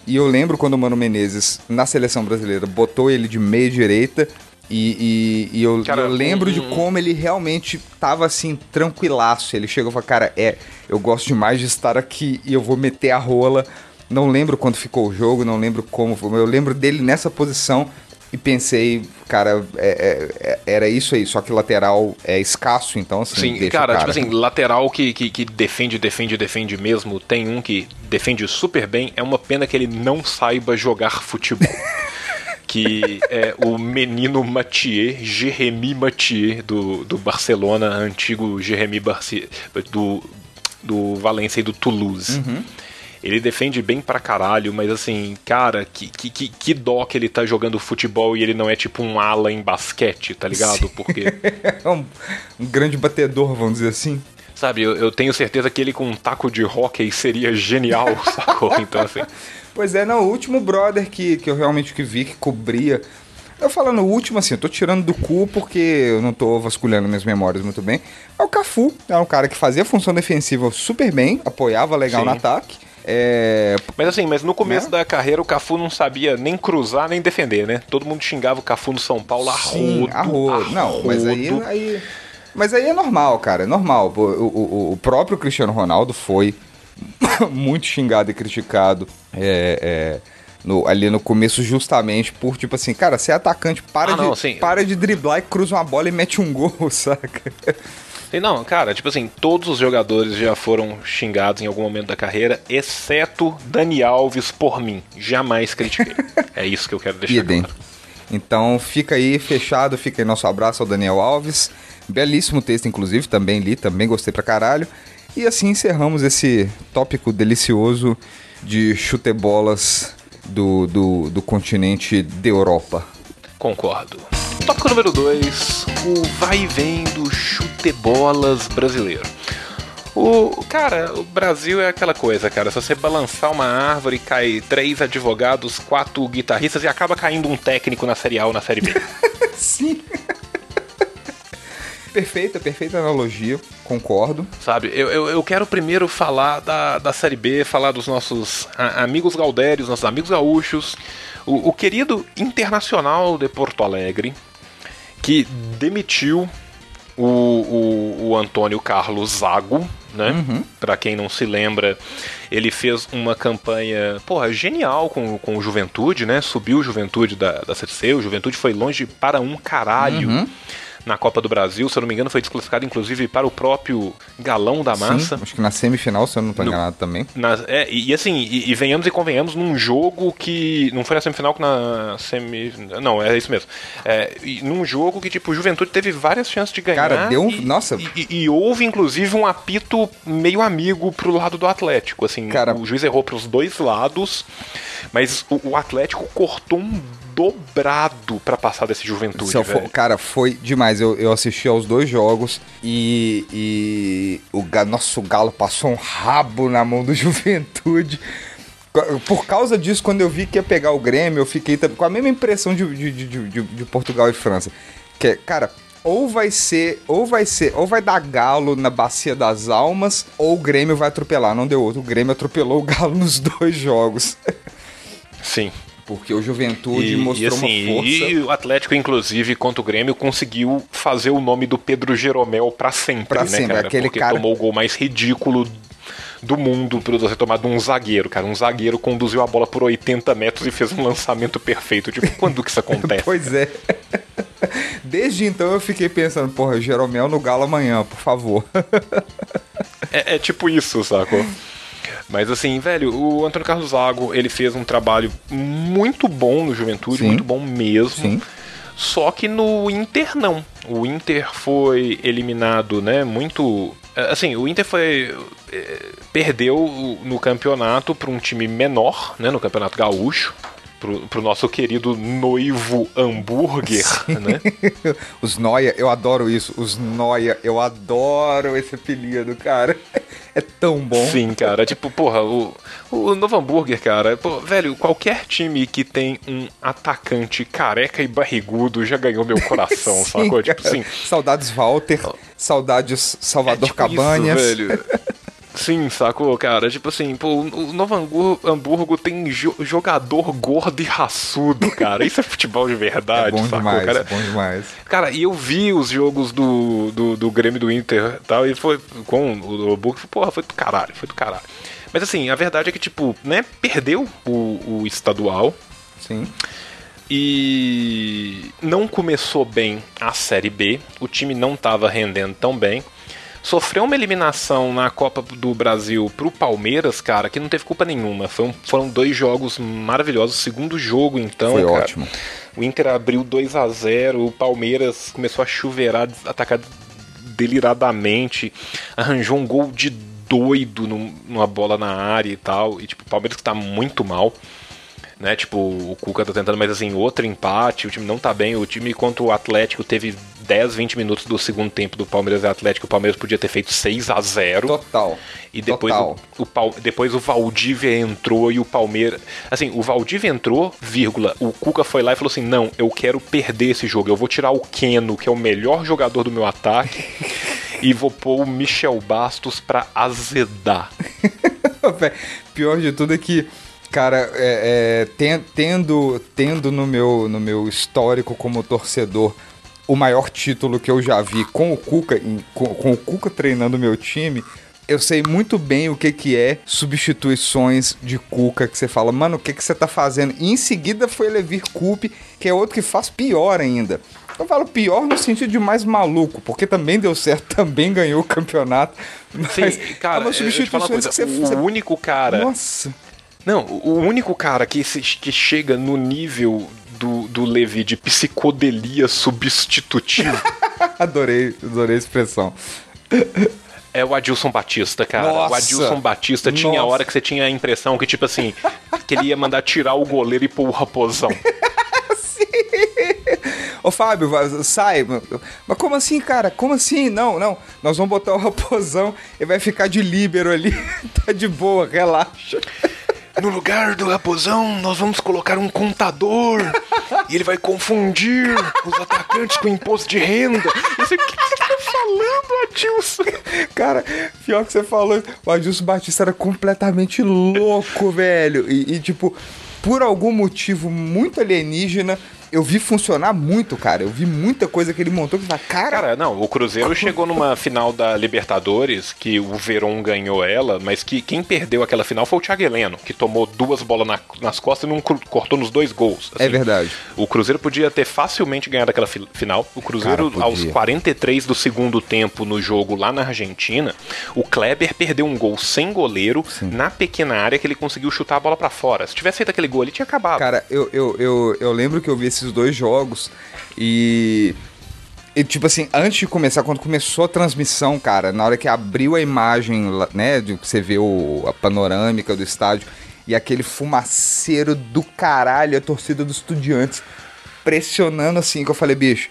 E eu lembro quando o Mano Menezes, na seleção brasileira, botou ele de meia direita. E, e- e eu, Cara, eu lembro um- de como ele realmente tava assim, tranquilaço. Ele chegou e falou: Cara, é, eu gosto demais de estar aqui e eu vou meter a rola. Não lembro quando ficou o jogo, não lembro como Eu lembro dele nessa posição e pensei, cara, é- é- é- era isso aí. Só que lateral é escasso, então assim. Sim, o cara, tipo assim, lateral que, que, que defende, defende, defende mesmo. Tem um que defende super bem. É uma pena que ele não saiba jogar futebol. [laughs] que é o menino Mathieu, Jeremy Mathieu, do, do Barcelona, antigo Jeremy Barci, do, do Valência e do Toulouse. Ele defende bem pra caralho, mas assim, cara, que, que, que, dó que ele tá jogando futebol e ele não é tipo um ala em basquete, tá ligado? Porque [laughs] É um, um grande batedor, vamos dizer assim. Sabe, eu, eu tenho certeza que ele com um taco de hóquei seria genial, [laughs] sacou? Então, assim. Pois é, não, o último brother que, que eu realmente que vi que cobria. Eu falando o último, assim, eu tô tirando do cu porque eu não tô vasculhando minhas memórias muito bem. É o Cafu, é um cara que fazia a função defensiva super bem, apoiava legal Sim. no ataque. É, Mas assim, mas no começo Né? da carreira o Cafu não sabia nem cruzar nem defender, né? Todo mundo xingava o Cafu no São Paulo a Sim, rodo. a rodo. Não, mas aí, aí- Mas aí é normal, cara, é normal. O, o- o próprio Cristiano Ronaldo foi [coughs] muito xingado e criticado é, é, no- ali no começo, justamente por, tipo assim, cara, você é atacante, para, Ah, não, de, sim. para de driblar e cruza uma bola e mete um gol, [laughs] saca? E Não, cara, tipo assim, todos os jogadores já foram xingados em algum momento da carreira, exceto Dani Alves por mim. Jamais critiquei. [laughs] é isso que eu quero deixar Idem. claro. Então fica aí fechado, fica aí nosso abraço ao Daniel Alves. Belíssimo texto, inclusive, também li, também gostei pra caralho. E assim encerramos esse tópico delicioso de chutebolas do, do, do continente da Europa. Concordo. Tópico número 2, o vai e vem do chutebolas brasileiro. O cara, o Brasil é aquela coisa, cara. Se você balançar uma árvore, cai três advogados, quatro guitarristas e acaba caindo um técnico na Série A ou na Série B. [laughs] Sim. perfeita, perfeita analogia, concordo. Sabe? Eu, eu, eu quero primeiro falar da, da Série B, falar dos nossos a- amigos gaudérios, nossos amigos gaúchos. O, o querido Internacional de Porto Alegre, que demitiu o, o, o Antônio Carlos Zago, né? Pra quem não se lembra, ele fez uma campanha, porra, genial com, com o Juventude, né? Subiu o Juventude da, da CC, o Juventude foi longe para um caralho na Copa do Brasil, se eu não me engano, foi desclassificado inclusive para o próprio galão da massa. Sim, acho que na semifinal, se eu não No- enganado também. Na- é, e, e assim, e, e venhamos e convenhamos num jogo que. Não foi na semifinal que na semi. Não, é isso mesmo. É, num jogo que, tipo, o Juventude teve várias chances de ganhar. Cara, deu um- e- nossa. E houve, inclusive, um apito meio amigo pro lado do Atlético. Assim, Cara- o juiz errou pros dois lados, mas o, o Atlético cortou um dobrado pra passar desse Juventude. Se eu for- velho. cara, foi demais. Eu, eu assisti aos dois jogos e, e o nosso Galo passou um rabo na mão do [laughs] Juventude. Por causa disso, quando eu vi que ia pegar o Grêmio, eu fiquei com a mesma impressão de, de, de, de- de Portugal e França. Que, é, cara, ou vai ser, ou vai ser, ou vai dar Galo na Bacia das Almas, ou o Grêmio vai atropelar. Não deu outro. O Grêmio atropelou o Galo [laughs] nos dois jogos. Sim. Porque o Juventude E, mostrou e, assim, uma força. e o Atlético, inclusive, contra o Grêmio, conseguiu fazer o nome do Pedro Jeromel pra sempre, Pra né, sempre, cara? aquele Porque cara- tomou o gol mais ridículo do mundo por ter tomado um zagueiro, cara. Um zagueiro conduziu a bola por 80 metros e fez um lançamento perfeito. Tipo, quando que isso [laughs] acontece? Pois é. Desde então eu fiquei pensando, porra, Jeromel no Galo amanhã, por favor. É, é tipo isso, sacou? [laughs] Mas assim, velho, o Antônio Carlos Zago, ele fez um trabalho muito bom no Juventude, Sim. muito bom mesmo. Sim. Só que no Inter não. O Inter foi eliminado, né? Muito. Assim, o Inter foi. eh, Perdeu no campeonato para um time menor, né? No campeonato gaúcho. pro, pro nosso querido noivo hambúrguer, né? [laughs] Os Noia, eu adoro isso. Os Noia, eu adoro esse apelido, cara. É tão bom. Sim, cara. Tipo, porra, o, o Novo Hambúrguer, cara, pô, velho, qualquer time que tem um atacante careca e barrigudo já ganhou meu coração, [laughs] Sim, sacou? Tipo assim. Saudades Walter, saudades Salvador é tipo Cabanhas. Isso, velho. [laughs] Sim, sacou, cara? Tipo assim, pô, o Novo Hamburgo, tem jo- jogador gordo e raçudo, cara. Isso é futebol de verdade, É bom sacou, demais, cara? é bom demais. Cara, e eu vi os jogos do, do, do Grêmio do Inter e tal, e foi com o Hamburgo, porra, foi do caralho, foi do caralho. Mas assim, a verdade é que, tipo, né, perdeu o, o estadual Sim. e não começou bem a Série B, o time não tava rendendo tão bem. Sofreu uma eliminação na Copa do Brasil pro Palmeiras, cara, que não teve culpa nenhuma. Foi um- foram dois jogos maravilhosos. O segundo jogo, então. Foi cara, ótimo. O Inter abriu 2 a 0 o Palmeiras começou a chuveirar, atacar deliradamente, arranjou um gol de doido num- numa bola na área e tal. E tipo, o Palmeiras que tá muito mal. Né, tipo, o Cuca tá tentando, mas assim, outro empate, o time não tá bem. O time contra o Atlético teve 10, 20 minutos do segundo tempo do Palmeiras e Atlético. O Palmeiras podia ter feito 6 a 0 Total. e depois Total. o, o depois o Valdívia entrou e o Palmeiras. Assim, o Valdívia entrou, vírgula. O Cuca foi lá e falou assim: não, eu quero perder esse jogo. Eu vou tirar o Keno, que é o melhor jogador do meu ataque, [laughs] e vou pôr o Michel Bastos pra azedar. [laughs] Pior de tudo é que, cara, é, é, ten- tendo, tendo no, meu, no meu histórico como torcedor o maior título que eu já vi com o Cuca, em- com, com o Cuca treinando o meu time, eu sei muito bem o que, que é substituições de Cuca, que você fala, mano, o que, que você tá fazendo? E em seguida foi Levir Coupe, que é outro que faz pior ainda. Eu falo pior no sentido de mais maluco, porque também deu certo, [laughs] também ganhou o campeonato. Sim, Mas cara, é uma substituições coisa, que você, o único cara. nossa. Não, o único cara que, se- que chega no nível do, do Levi de psicodelia substitutiva [laughs] Adorei, adorei a expressão. é o Adilson Batista, cara. Nossa! O Adilson Batista tinha Nossa. hora que você tinha a impressão que, tipo assim, que ele ia mandar tirar o goleiro e pôr o raposão. [laughs] Ô Fábio, sai. Mas como assim, cara? Como assim? Não, não. Nós vamos botar o raposão e vai ficar de líbero ali. [laughs] tá de boa, relaxa. No lugar do raposão, nós vamos colocar um contador. e ele vai confundir os atacantes com imposto de renda. Eu sei, o que você tá falando, Adilson? Cara, pior que você falou, o Adilson Batista era completamente louco, velho. E, e, tipo, por algum motivo muito alienígena, eu vi funcionar muito, cara. Eu vi muita coisa que ele montou que fala, cara, Cara, não, o Cruzeiro [laughs] chegou numa final da Libertadores, que o Verón ganhou ela, mas que quem perdeu aquela final foi o Thiago Heleno, que tomou duas bolas na- nas costas e não cortou nos dois gols. É verdade. O Cruzeiro podia ter facilmente ganhado aquela fi- final. O Cruzeiro, Cara, aos podia. 43 do segundo tempo no jogo lá na Argentina, o Kleber perdeu um gol sem goleiro na pequena área que ele conseguiu chutar a bola pra fora. Se tivesse feito aquele gol, ele tinha acabado. Cara, eu, eu, eu, eu lembro que eu vi esses dois jogos e. E, tipo assim, antes de começar, quando começou a transmissão, cara, na hora que abriu a imagem, né, de você vê o, a panorâmica do estádio e aquele fumaceiro do caralho, a torcida dos estudiantes pressionando assim, que eu falei, bicho,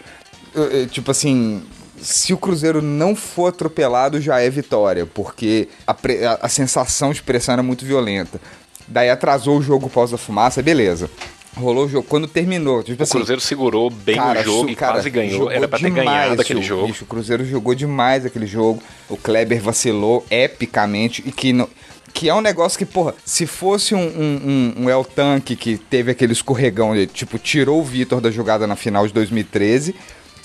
tipo assim, se o Cruzeiro não for atropelado, já é vitória, porque a, a- a sensação de pressão era muito violenta. Daí atrasou o jogo pós da fumaça, beleza. Rolou o jogo. Quando terminou, tipo o assim, Cruzeiro segurou bem Cara, o jogo e cara, quase ganhou. Era pra ter ganhado aquele jogo. Bicho, o Cruzeiro jogou demais aquele jogo. O Kleber vacilou epicamente e que não. Que é um negócio que, porra, se fosse um, um, um, um El Tanque que teve aquele escorregão, ele, tipo, tirou o Vitor da jogada na final de 2013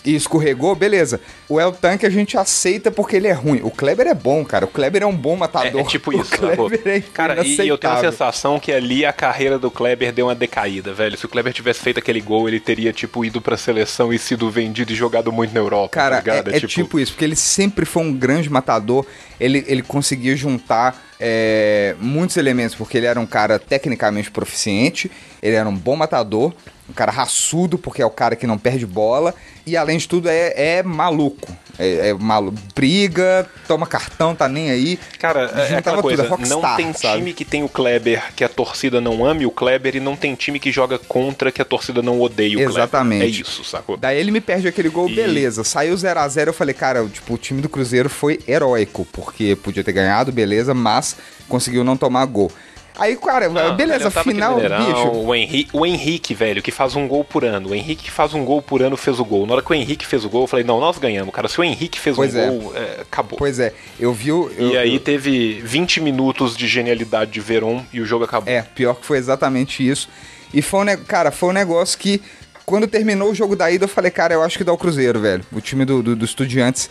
e escorregou, beleza. O El Tanque a gente aceita porque ele é ruim. O Kleber é bom, cara. O Kleber é um bom É, matador. é tipo [laughs] O isso, sacou? Kleber é Cara, e eu tenho a sensação que ali a carreira do Kleber deu uma decaída, velho. Se o Kleber tivesse feito aquele gol, ele teria, tipo, ido pra seleção e sido vendido e jogado muito na Europa. Cara, tá é, é tipo... isso, porque ele sempre foi um grande matador. Ele, ele conseguia juntar é, muitos elementos, porque ele era um cara tecnicamente proficiente, ele era um bom matador, um cara raçudo, porque é o cara que não perde bola, e além de tudo é, é maluco. É, é malu, briga, toma cartão, tá nem aí. Cara, é aquela tudo, coisa, é Rockstar, não tem sabe? time que tem o Kleber que a torcida não ame o Kleber e não tem time que joga contra que a torcida não odeia o Exatamente. Kleber. É isso, sacou? Daí ele me perde aquele gol, E- beleza. Saiu 0 a 0 eu falei, cara, tipo, o time do Cruzeiro foi heróico, porque podia ter ganhado, beleza, mas conseguiu não tomar gol. Aí, cara, Não, beleza, aqui no final, Mineirão, bicho. O Henrique, o Henrique, velho, que faz um gol por ano. O Henrique que faz um gol por ano fez o gol. Na hora que o Henrique fez o gol, eu falei, não, nós ganhamos, cara. Se o Henrique fez Pois um é. gol, é, acabou. Pois é, eu vi o. eu- e aí eu- teve 20 minutos de genialidade de Veron e o jogo acabou. É, pior que foi exatamente isso. E foi um, ne- cara, foi um negócio que, quando terminou o jogo da ida, eu falei, cara, eu acho que dá o Cruzeiro, velho. O time do, do, do Estudiantes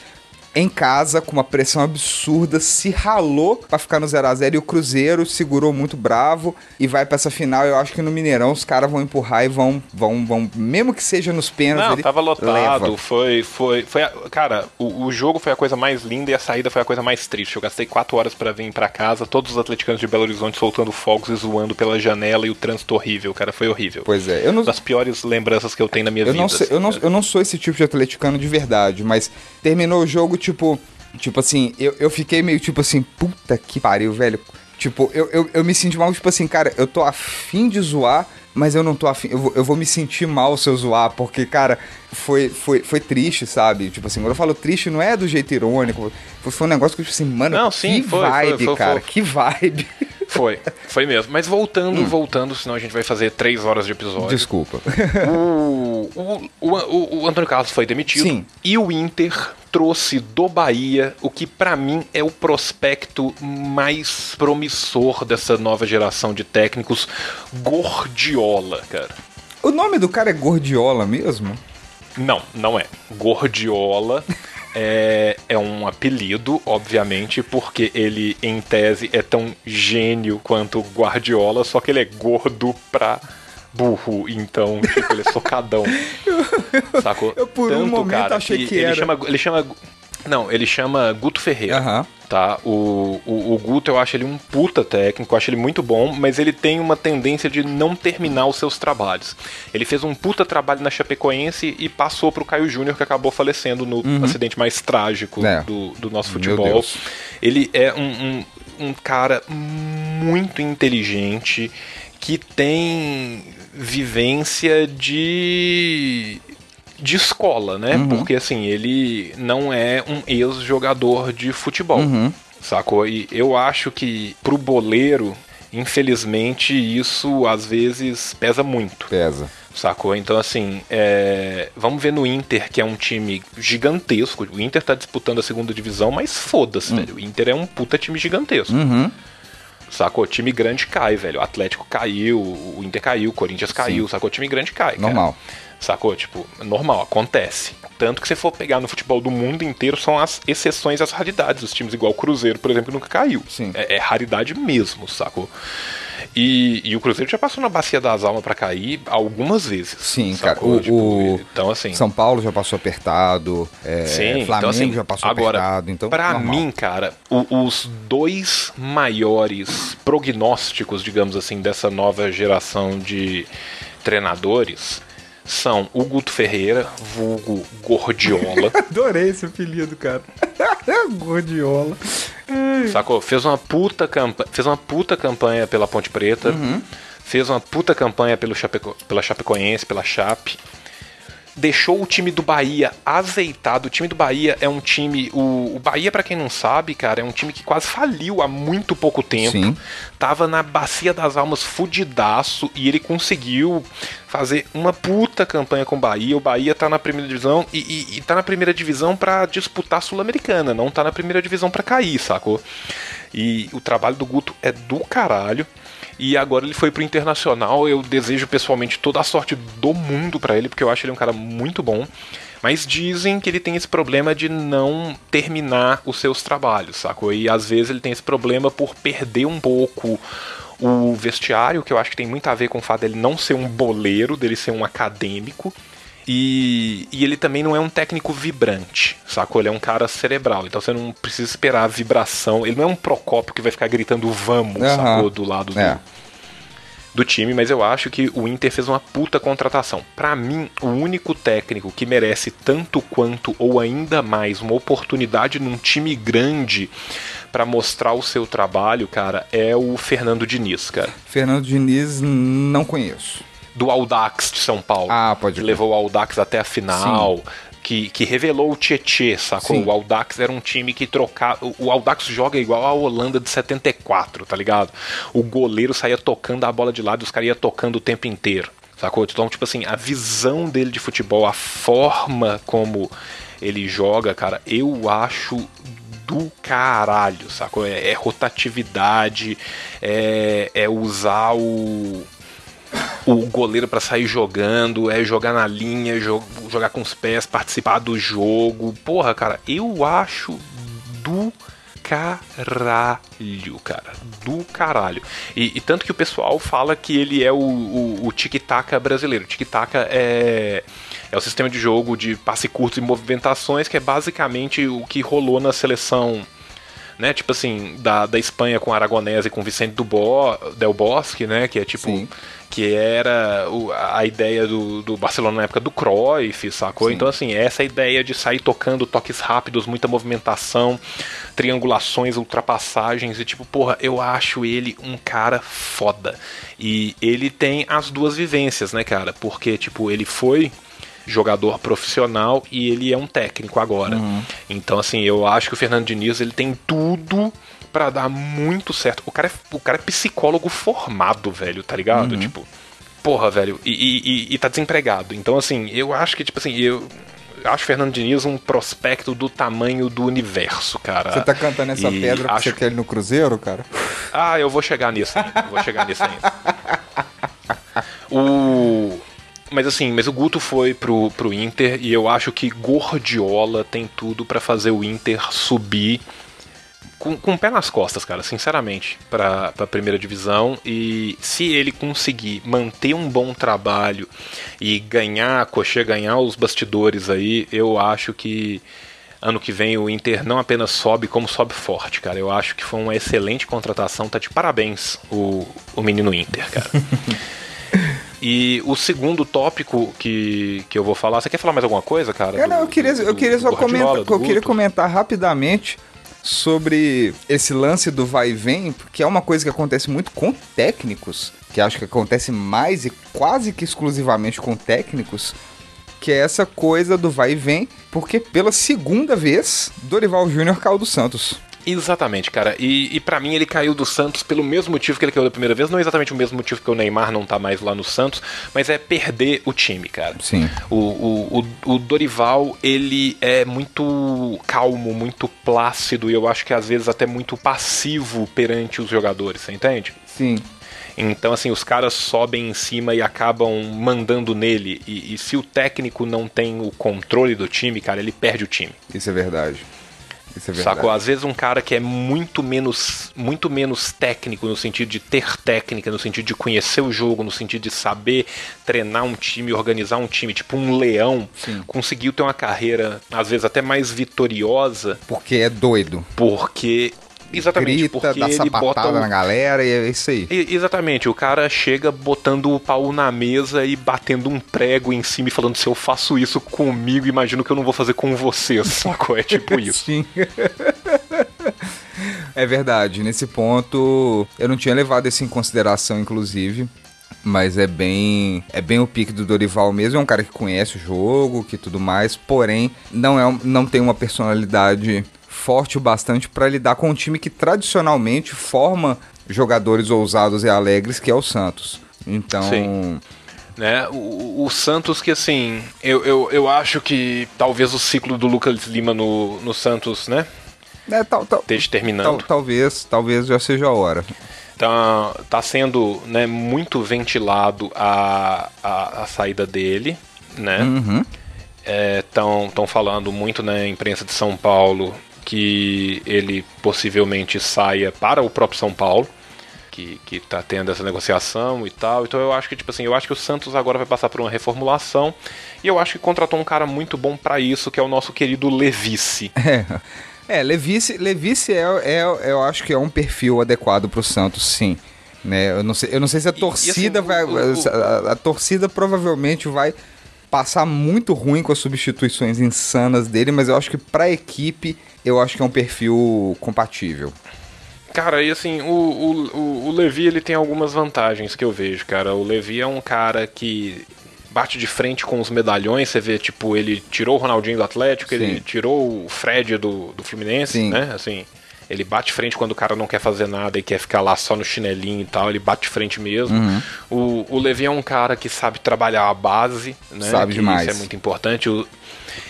em casa, com uma pressão absurda, se ralou pra ficar no 0x0 e o Cruzeiro segurou muito bravo e vai pra essa final. Eu acho que no Mineirão os caras vão empurrar e vão, vão, vão, mesmo que seja nos pênaltis. Não, ele tava lotado, leva. foi, foi, foi, a- cara, o, o jogo foi a coisa mais linda e a saída foi a coisa mais triste. Eu gastei quatro horas pra vir pra casa, todos os atleticanos de Belo Horizonte soltando fogos e zoando pela janela e o trânsito horrível, cara, foi horrível. Pois é, eu não, Das piores lembranças que eu tenho na minha eu vida. não, sei- eu, não, assim, eu não sou esse tipo de atleticano de verdade, mas terminou o jogo, tipo. Tipo assim, eu, eu fiquei meio tipo assim, puta que pariu, velho. Tipo, eu, eu, eu me senti mal, tipo assim, cara, eu tô afim de zoar, mas eu não tô afim. Eu eu vou me sentir mal se eu zoar, porque, cara, foi, foi, foi triste, sabe? Tipo assim, quando eu falo triste, não é do jeito irônico. Foi, foi um negócio que, tipo assim, mano, Não, que sim, foi, foi, vibe, foi, cara, que vibe. Foi, foi mesmo. Mas voltando, Hum. voltando, senão a gente vai fazer três horas de episódio. Desculpa. O, o, o, o- Antônio Carlos foi demitido. Sim. E o Inter trouxe do Bahia o que pra mim é o prospecto mais promissor dessa nova geração de técnicos, Gordiola, cara. o nome do cara é Gordiola mesmo? Não, não é. Gordiola é, é um apelido, obviamente, porque ele, em tese, é tão gênio quanto Guardiola, só que ele é gordo pra burro, então, tipo, ele é socadão. [laughs] Sacou? eu por um momento achei que ele era. Chama, ele chama. Não, ele chama Guto Ferreira. Aham. Tá? O, o, o Guto, eu acho ele um puta técnico, eu acho ele muito bom, mas ele tem uma tendência de não terminar os seus trabalhos. Ele fez um puta trabalho na Chapecoense e passou pro Caio Júnior, que acabou falecendo no acidente mais trágico Uhum. É. do, do nosso futebol. Ele é um, um, um cara muito inteligente que tem vivência de de escola, né? Uhum. Porque assim, ele não é um ex-jogador de futebol. Uhum. Sacou? E eu acho que pro boleiro, infelizmente, isso às vezes pesa muito. Pesa. Sacou? Então, assim, é, vamos ver no Inter, que é um time gigantesco. O Inter tá disputando a segunda divisão, mas foda-se, velho. O Inter é um puta time gigantesco. Uhum. Sacou? Time grande cai, velho. O Atlético caiu, o Inter caiu, o Corinthians caiu, sacou? Time grande cai. cara. Sacou? Tipo, normal, acontece. Tanto que se for pegar no futebol do mundo inteiro, são as exceções às raridades. Os times igual o Cruzeiro, por exemplo, nunca caiu. Sim. É, é raridade mesmo, sacou? E, e o Cruzeiro já passou na bacia das almas pra cair algumas vezes. Sim, sacou? cara. O, o- então, assim. São Paulo já passou apertado. é, Sim, Flamengo então assim, já passou agora, apertado. Então, pra normal. mim, cara, o- os dois maiores prognósticos, digamos assim, dessa nova geração de treinadores são o Guto Ferreira, vulgo Gordiola, [laughs] Adorei esse apelido, cara. [laughs] Gordiola. sacou? Fez uma puta campanha, fez uma puta campanha pela Ponte Preta, Uhum. fez uma puta campanha pelo Chapeco, pela Chapecoense, pela Chape. Deixou o time do Bahia azeitado. O time do Bahia é um time. O, o Bahia, pra quem não sabe, cara, é um time que quase faliu há muito pouco tempo. Sim. Tava na bacia das almas fudidaço e ele conseguiu fazer uma puta campanha com o Bahia. O Bahia tá na primeira divisão e, e, e tá na primeira divisão pra disputar a Sul-Americana, não tá na primeira divisão pra cair, sacou? E o trabalho do Guto é do caralho. E agora ele foi pro Internacional. Eu desejo pessoalmente toda a sorte do mundo pra ele, porque eu acho ele um cara muito bom. Mas dizem que ele tem esse problema de não terminar os seus trabalhos, sacou? E às vezes ele tem esse problema por perder um pouco o vestiário, que eu acho que tem muito a ver com o fato dele não ser um boleiro, dele ser um acadêmico. E, e ele também não é um técnico vibrante, sacou? Ele é um cara cerebral, então você não precisa esperar a vibração. Ele não é um Procópio que vai ficar gritando vamos, Aham. sacou? Do lado do, É. do time, mas eu acho que o Inter fez uma puta contratação. Para mim, o único técnico que merece tanto quanto ou ainda mais uma oportunidade num time grande para mostrar o seu trabalho, cara, é o Fernando Diniz, cara. Fernando Diniz não conheço. Do Audax de São Paulo. Ah, pode Que levou o Audax até a final. Que, que revelou o Tietê, sacou? Sim. O Audax era um time que trocava. O Audax joga igual a Holanda de 74, tá ligado? O goleiro saía tocando a bola de lado e os caras iam tocando o tempo inteiro, sacou? Então, tipo assim, a visão dele de futebol, a forma como ele joga, cara, eu acho do caralho, sacou? É, é rotatividade, é, é usar o, o goleiro pra sair jogando, é jogar na linha, jo- jogar com os pés, participar do jogo. Porra, cara, eu acho do caralho, cara. Do caralho. E, e tanto que o pessoal fala que ele é o, o, o tic-tac brasileiro. O tic-tac é, é o sistema de jogo de passe curto e movimentações, que é basicamente o que rolou na seleção né? Tipo assim, da, da Espanha com Aragonés e com Vicente do Del Bosque, né? Que é tipo. Sim. Que era o- a ideia do, do Barcelona na época do Cruyff, sacou? Sim. Então, assim, essa ideia de sair tocando toques rápidos, muita movimentação, triangulações, ultrapassagens, e tipo, porra, eu acho ele um cara foda. E ele tem as duas vivências, né, cara? Porque, tipo, ele foi jogador profissional e ele é um técnico agora. Então, assim, eu acho que o Fernando Diniz ele tem tudo pra dar muito certo. O cara, é, o cara é psicólogo formado, velho, tá ligado? Tipo, porra, velho, e, e, e- e tá desempregado. Então, assim, eu acho que, tipo assim, eu acho Fernando Diniz um prospecto do tamanho do universo, cara. Você tá cantando essa E pedra porque acho você quer ir no Cruzeiro, cara? ah, eu vou chegar nisso ainda. Vou chegar nisso ainda. [laughs] O. Mas assim, mas o Guto foi pro, pro Inter e eu acho que Gordiola tem tudo pra fazer o Inter subir com, com o pé nas costas, cara, sinceramente, pra, pra primeira divisão. E se ele conseguir manter um bom trabalho e ganhar a coxa, ganhar os bastidores aí, eu acho que ano que vem o Inter não apenas sobe, como sobe forte, cara. Eu acho que foi uma excelente contratação. Tá de parabéns o, o menino Inter, cara. [laughs] E o segundo tópico que, que eu vou falar, você quer falar mais alguma coisa, cara? Cara, do- eu queria, do- eu queria só comentar, eu queria comentar rapidamente sobre esse lance do vai e vem, que é uma coisa que acontece muito com técnicos, que acho que acontece mais e quase que exclusivamente com técnicos, que é essa coisa do vai e vem, porque pela segunda vez Dorival Júnior caiu do Santos. Exatamente, cara. E, e para mim ele caiu do Santos pelo mesmo motivo que ele caiu da primeira vez. Não exatamente o mesmo motivo que o Neymar não tá mais lá no Santos, mas é perder o time, cara. Sim. O, o, o, o Dorival, ele é muito calmo, muito plácido e eu acho que às vezes até muito passivo perante os jogadores, você entende? Sim. Então, assim, os caras sobem em cima e acabam mandando nele. E, e se o técnico não tem o controle do time, cara, ele perde o time. Isso é verdade. Isso é. Sacou? Às vezes um cara que é muito menos, muito menos técnico, no sentido de ter técnica, no sentido de conhecer o jogo, no sentido de saber treinar um time, organizar um time, tipo um leão, Sim. conseguiu ter uma carreira, às vezes até mais vitoriosa, Porque é doido. porque. Exatamente, Grita, porque dá ele sapatada bota o, na galera e é isso aí. E- Exatamente, o cara chega botando o pau na mesa e batendo um prego em cima e falando: se eu faço isso comigo, imagino que eu não vou fazer com você, [laughs] sacou? É tipo [laughs] isso. Sim. [laughs] é verdade. Nesse ponto, eu não tinha levado isso em consideração, inclusive. Mas é bem, é bem o pique do Dorival mesmo. É um cara que conhece o jogo, que tudo mais. Porém, não é, um- não tem uma personalidade forte o bastante para lidar com um time que tradicionalmente forma jogadores ousados e alegres, que é o Santos. Então, Sim. né? O, o Santos que assim, eu, eu, eu acho que talvez o ciclo do Lucas Lima no, no Santos, né, é, tal, tal, esteja tal- terminando. talvez, talvez já seja a hora. Tá, tá sendo né, muito ventilado a, a, a saída dele, né? Uhum. Estão tão falando muito na imprensa de São Paulo que ele possivelmente saia para o próprio São Paulo, que, que tá tendo essa negociação e tal. Então eu acho que, tipo assim, eu acho que o Santos agora vai passar por uma reformulação. E eu acho que contratou um cara muito bom para isso, que é o nosso querido Levice. [laughs] É, é Levice, Levice é, é, eu acho que é um perfil adequado pro Santos, sim. Né? Eu, não sei, eu não sei se a E- e torcida assim, vai. o- o- a, a torcida provavelmente vai passar muito ruim com as substituições insanas dele, mas eu acho que pra equipe, eu acho que é um perfil compatível. Cara, e assim, o, o, o, Levi ele tem algumas vantagens que eu vejo, cara. O Levi é um cara que bate de frente com os medalhões, você vê, tipo, ele tirou o Ronaldinho do Atlético, Sim. ele tirou o Fred do, do Fluminense, Sim. né? Assim, ele bate frente quando o cara não quer fazer nada e quer ficar lá só no chinelinho e tal, ele bate frente mesmo. Uhum. O, o Levi é um cara que sabe trabalhar a base, né? Sabe que demais. Isso é muito importante. O-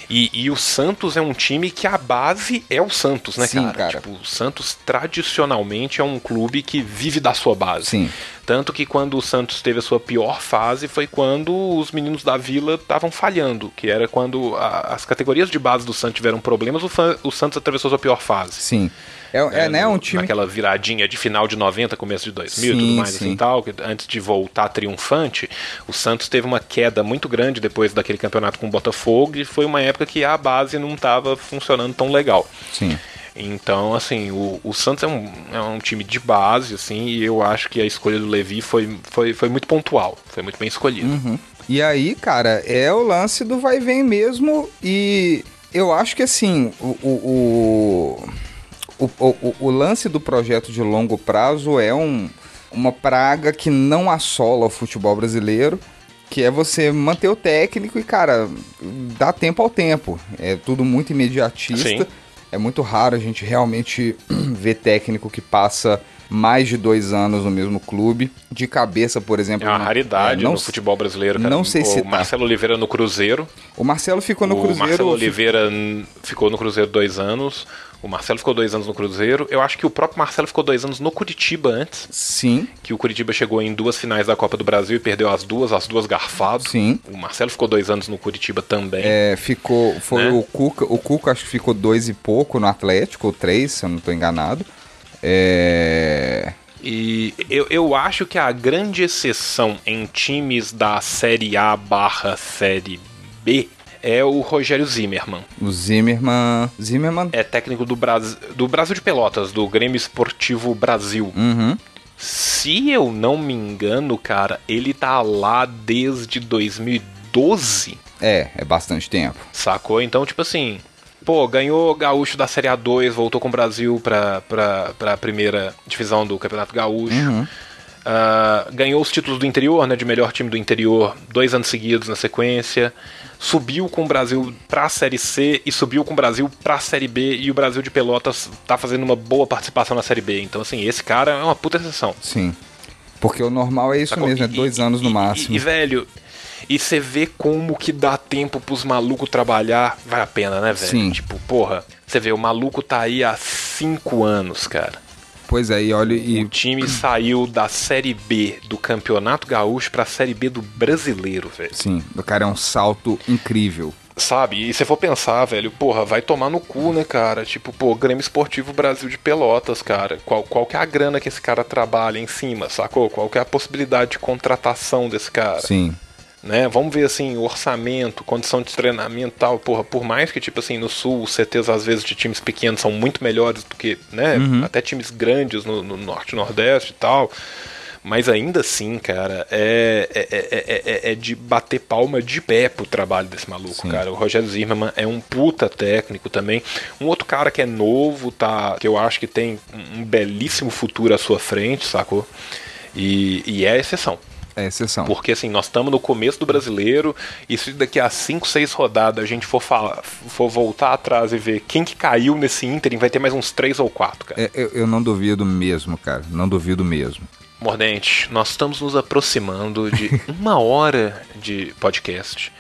e, e o Santos é um time que a base é o Santos, né, Sim, cara? cara. Tipo, o Santos tradicionalmente é um clube que vive da sua base. Sim. Tanto que quando o Santos teve a sua pior fase foi quando os meninos da Vila estavam falhando, que era quando a- as categorias de base do Santos tiveram problemas, o, Fan- o Santos atravessou sua pior fase. Sim. É, é, né, um time. Naquela viradinha de final de 90, começo de 2000 e Sim, tudo mais sim. assim tal, que antes de voltar triunfante, o Santos teve uma queda muito grande depois daquele campeonato com o Botafogo e foi uma época que a base não estava funcionando tão legal. Sim. Então, assim, o, o Santos é um, é um time de base, assim, e eu acho que a escolha do Levi foi, foi, foi muito pontual, foi muito bem escolhido. Uhum. E aí, cara, é o lance do vai vem mesmo. E eu acho que assim, o, o, o, o, o- o lance do projeto de longo prazo é um, uma praga que não assola o futebol brasileiro. Que é você manter o técnico e, cara, dá tempo ao tempo. É tudo muito imediatista. Sim. É muito raro a gente realmente [clears throat] ver técnico que passa mais de dois anos no mesmo clube. De cabeça, por exemplo. É uma não- raridade é, não no futebol brasileiro, cara. não sei o se tá. Marcelo Oliveira no Cruzeiro. O Marcelo ficou no o Cruzeiro. Marcelo Oliveira ficou no Cruzeiro dois anos. O Marcelo ficou dois anos no Cruzeiro. Eu acho que o próprio Marcelo ficou dois anos no Curitiba antes. Sim, Que o Curitiba chegou em duas finais da Copa do Brasil e perdeu as duas, as duas garfado. Sim. O Marcelo ficou dois anos no Curitiba também. é, ficou. Foi Né? o Cuca. O Cuca acho que ficou dois e pouco no Atlético, ou três, se eu não estou enganado. É. E eu, eu acho que a grande exceção em times da Série A barra Série B é o Rogério Zimmermann. O Zimmermann. Zimmermann. É técnico do, Brasil do Brasil de Pelotas, do Grêmio Esportivo Brasil. Uhum. Se eu não me engano, cara, ele tá lá desde 2012, É, é bastante tempo. sacou? Então, tipo assim, pô, ganhou gaúcho da Série A2, voltou com o Brasil pra, pra, pra primeira divisão do Campeonato Gaúcho. Uhum. Ah, ganhou os títulos do interior, né, de melhor time do interior, dois anos seguidos na sequência. Subiu com o Brasil pra Série C e subiu com o Brasil pra Série B. E o Brasil de Pelotas tá fazendo uma boa participação na Série B. Então, assim, esse cara é uma puta exceção. Sim. Porque o normal é isso Sacou? mesmo, é E- dois e- anos no e- máximo. E, velho, e você vê como que dá tempo pros malucos trabalhar, vale a pena, né, velho? Sim. Tipo, porra, você vê, o maluco tá aí há cinco anos, cara. Pois é, e olha, e O time saiu da Série B do Campeonato Gaúcho pra Série B do Brasileiro, velho. sim, o cara é um salto incrível. Sabe? E se for pensar, velho, porra, vai tomar no cu, né, cara? Tipo, pô, Grêmio Esportivo Brasil de Pelotas, cara. Qual, qual que é a grana que esse cara trabalha em cima, sacou? Qual que é a possibilidade de contratação desse cara? Sim. Né? Vamos ver assim, o orçamento, condição de treinamento e tal, porra, por mais que tipo assim, no sul, os CTs às vezes de times pequenos são muito melhores do que, né, até times grandes no, no norte e nordeste e tal. Mas ainda assim, cara, é, é, é, é- é de bater palma de pé pro trabalho desse maluco, cara. O Rogério Zimmermann é um puta técnico também. Um outro cara que é novo, tá? Que eu acho que tem um belíssimo futuro à sua frente, sacou? E, e é exceção. É exceção. Porque assim, nós estamos no começo do brasileiro, e se daqui a 5, 6 rodadas a gente for, falar, for voltar atrás e ver quem que caiu nesse ínterim, vai ter mais uns 3 ou 4, cara. É, eu, eu não duvido mesmo, cara. Não duvido mesmo. Mordente, nós estamos nos aproximando de [laughs] uma hora de podcast.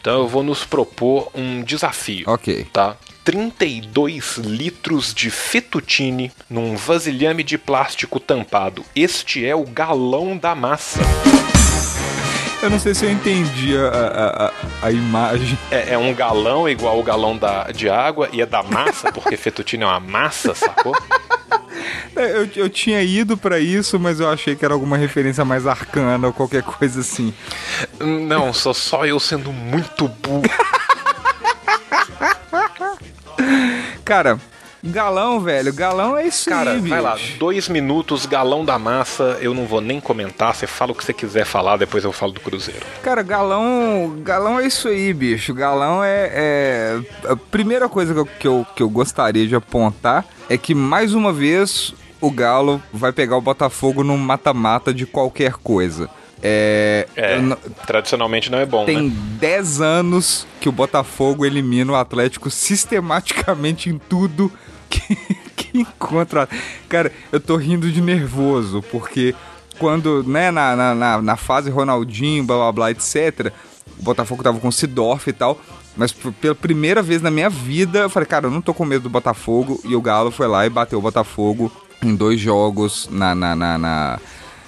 Então eu vou nos propor um desafio. Ok. Tá? 32 litros de fettuccine num vasilhame de plástico tampado. Este é o galão da massa. Eu não sei se eu entendi a, a, a, imagem. É, é um galão igual o galão da, de água e é da massa, porque [laughs] fettuccine é uma massa, sacou? É, Eu, eu tinha ido pra isso, mas eu achei que era alguma referência mais arcana ou qualquer coisa assim. Não, só, só eu sendo muito burro. Cara, Galão, velho, galão é isso Cara, aí, vai lá, dois minutos, galão da massa, eu não vou nem comentar, você fala o que você quiser falar, depois eu falo do Cruzeiro. Cara, galão, galão é isso aí, bicho. Galão é, é- a primeira coisa que eu, que, eu, que eu gostaria de apontar é que mais uma vez o Galo vai pegar o Botafogo num mata-mata de qualquer coisa. É, É, não- tradicionalmente não é bom, tem né? 10 anos que o Botafogo elimina o Atlético sistematicamente em tudo que, [laughs] que encontra. Cara, eu tô rindo de nervoso, porque quando, né, na, na, na, na fase Ronaldinho, blá blá blá, etc., o Botafogo tava com o Sidorf e tal. Mas pela primeira vez na minha vida, eu falei, cara, eu não tô com medo do Botafogo. E o Galo foi lá e bateu o Botafogo em dois jogos na, na, na, na-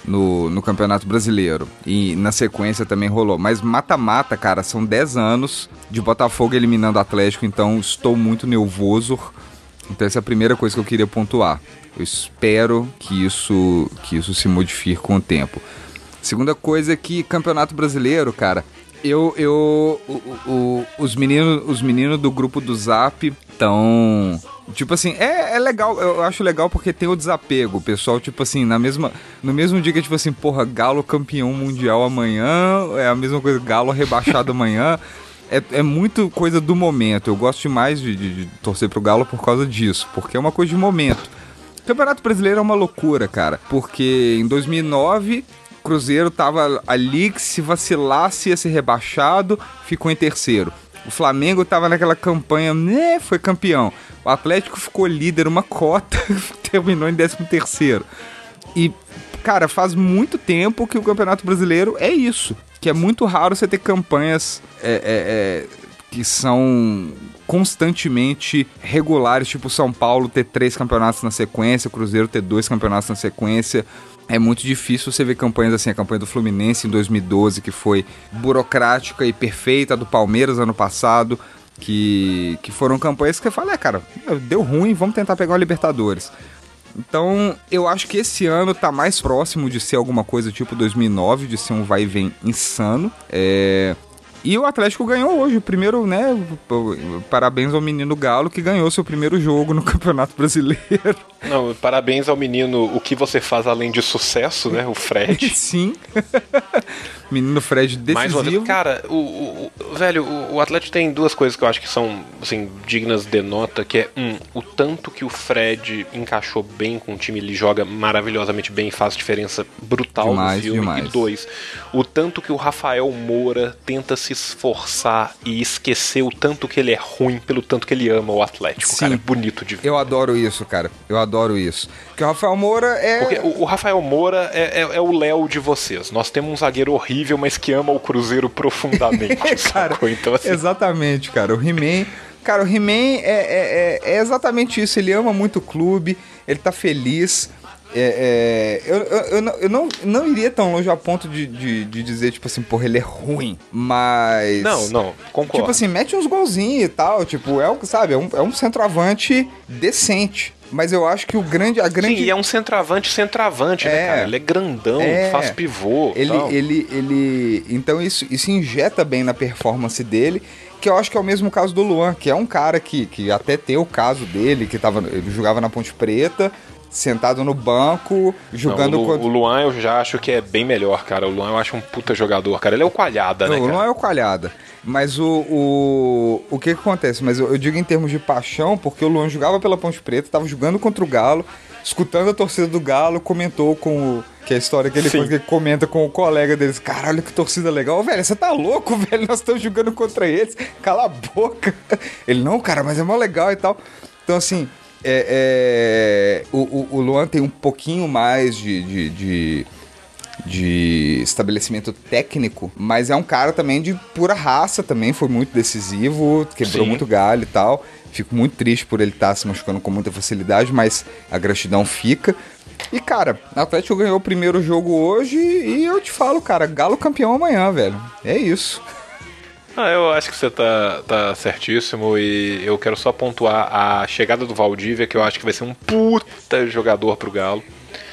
no, no Campeonato Brasileiro. E na sequência também rolou. Mas mata-mata, cara, são 10 anos de Botafogo eliminando o Atlético, então estou muito nervoso. Então essa é a primeira coisa que eu queria pontuar. Eu espero que isso, que isso se modifique com o tempo. Segunda coisa é que Campeonato Brasileiro, cara, eu, eu, o- o- os meninos, os meninos do grupo do Zap estão, tipo assim, é, é legal, eu acho legal porque tem o desapego, o pessoal, tipo assim, na mesma, no mesmo dia que tipo assim, porra, Galo campeão mundial amanhã, é a mesma coisa, Galo rebaixado [laughs] amanhã. É, é muito coisa do momento. Eu gosto demais de, de- de torcer pro Galo por causa disso, porque é uma coisa de momento. O Campeonato Brasileiro é uma loucura, cara, porque em 2009 Cruzeiro tava ali que se vacilasse ia ser rebaixado, ficou em terceiro. O Flamengo tava naquela campanha, né, foi campeão. O Atlético ficou líder uma cota, [laughs] terminou em décimo terceiro. E, cara, faz muito tempo que o Campeonato Brasileiro é isso. Que é muito raro você ter campanhas é, é, é, que são constantemente regulares, tipo São Paulo ter três campeonatos na sequência, Cruzeiro ter dois campeonatos na sequência. É muito difícil você ver campanhas assim, a campanha do Fluminense em 2012, que foi burocrática e perfeita, a do Palmeiras ano passado, que, que foram campanhas que eu falei, é, cara, deu ruim, vamos tentar pegar o Libertadores. Então, eu acho que esse ano tá mais próximo de ser alguma coisa tipo 2009, de ser um vai e vem insano. É... E o Atlético ganhou hoje, primeiro, né? Parabéns ao menino Galo que ganhou seu primeiro jogo no [laughs] Campeonato Brasileiro. Não, parabéns ao menino, o que você faz além de sucesso, né? O Fred. [laughs] Sim. menino Fred Mais uma vez, decisivo. cara, o, o- o- velho, o, o Atlético tem duas coisas que eu acho que são assim, dignas de nota, que é um, o tanto que o Fred encaixou bem com o time, ele joga maravilhosamente bem, faz diferença brutal Demais, no filme. demais. E dois, o tanto que o Rafael Moura tenta se esforçar e esquecer o tanto que ele é ruim pelo tanto que ele ama o Atlético, Sim. cara, é bonito de ver. Eu adoro isso, cara. Eu adoro isso. Porque o Rafael Moura é. Porque o, Rafael Moura é, é- é o Léo de vocês. Nós temos um zagueiro horrível, mas que ama o Cruzeiro [laughs] profundamente. cara, sacou? Então, assim, exatamente, cara. O He-Man. Cara, o He-Man é, é- é- é exatamente isso. Ele ama muito o clube, ele tá feliz. É, é, eu eu, eu, não, eu não, não iria tão longe a ponto de, de, de dizer, tipo assim, porra, ele é ruim. Mas. Não, não, concordo. Tipo assim, mete uns golzinhos e tal. Tipo, é, um- sabe, é um, é um centroavante decente. Mas eu acho que o grande. A grande Sim, e é um centroavante, centroavante, É. né, cara? Ele é grandão, É. faz pivô. Ele, tal. ele, ele. Então isso, isso injeta bem na performance dele. Que eu acho que é o mesmo caso do Luan, que é um cara que, que até tem o caso dele, que tava, ele jogava na Ponte Preta, sentado no banco, jogando Não, o, Lu- contra. o Luan eu já acho que é bem melhor, cara. O Luan eu acho um puta jogador, cara. Ele é o Coalhada, né, Não, o cara? Luan é o Coalhada. Mas o, o, o que, que acontece? Mas eu, eu digo em termos de paixão, porque o Luan jogava pela Ponte Preta, tava jogando contra o Galo, escutando a torcida do Galo, comentou com o. Que é a história que ele, Sim. que ele comenta com o colega deles. Caralho, que torcida legal. Velho, você tá louco, [laughs] velho? Nós estamos jogando contra eles. Cala a boca. [laughs] Ele, não, cara, mas é mó legal e tal. Então, assim, é, é, o, o, Luan tem um pouquinho mais de- de- de de estabelecimento técnico, mas é um cara também de pura raça também, foi muito decisivo, quebrou Sim. muito galho e tal. Fico muito triste por ele estar se machucando com muita facilidade, mas a gratidão fica. E, cara, o Atlético ganhou o primeiro jogo hoje e eu te falo, cara, Galo campeão amanhã, velho. É isso. Ah, eu acho que você tá, tá certíssimo e eu quero só pontuar a chegada do Valdívia, que eu acho que vai ser um puta jogador pro Galo.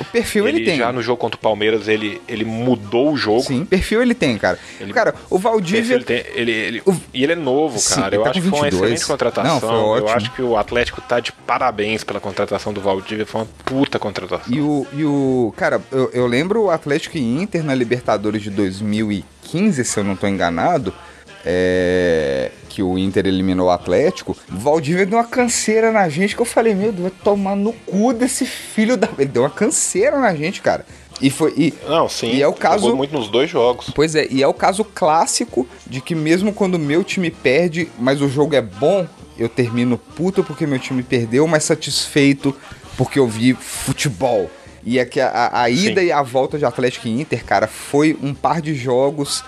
O perfil ele, tem. Já no jogo contra o Palmeiras, ele, ele mudou o jogo. Sim, perfil ele tem, cara. Ele- cara, o Valdívia. Ele tem- ele, ele- O- E ele é novo, Sim, cara. ele eu tá acho que foi uma 22. excelente contratação. Não, foi Eu ótimo. acho que o Atlético tá de parabéns pela contratação do Valdívia. Foi uma puta contratação. E o, e o. Cara, eu, eu lembro o Atlético e Inter na Libertadores de 2015, se eu não tô enganado. É, que o Inter eliminou o Atlético. O Valdívia deu uma canseira na gente que eu falei, meu Deus, vai tomar no cu desse filho da. Ele deu uma canseira na gente, cara. E foi. E, Não, sim. E é o caso- Jogou muito nos dois jogos. Pois é, e é o caso clássico de que mesmo quando o meu time perde, mas o jogo é bom, eu termino puto porque meu time perdeu, mas satisfeito porque eu vi futebol. E é que a, a- ida Sim. e a volta de Atlético e Inter, cara, foi um par de jogos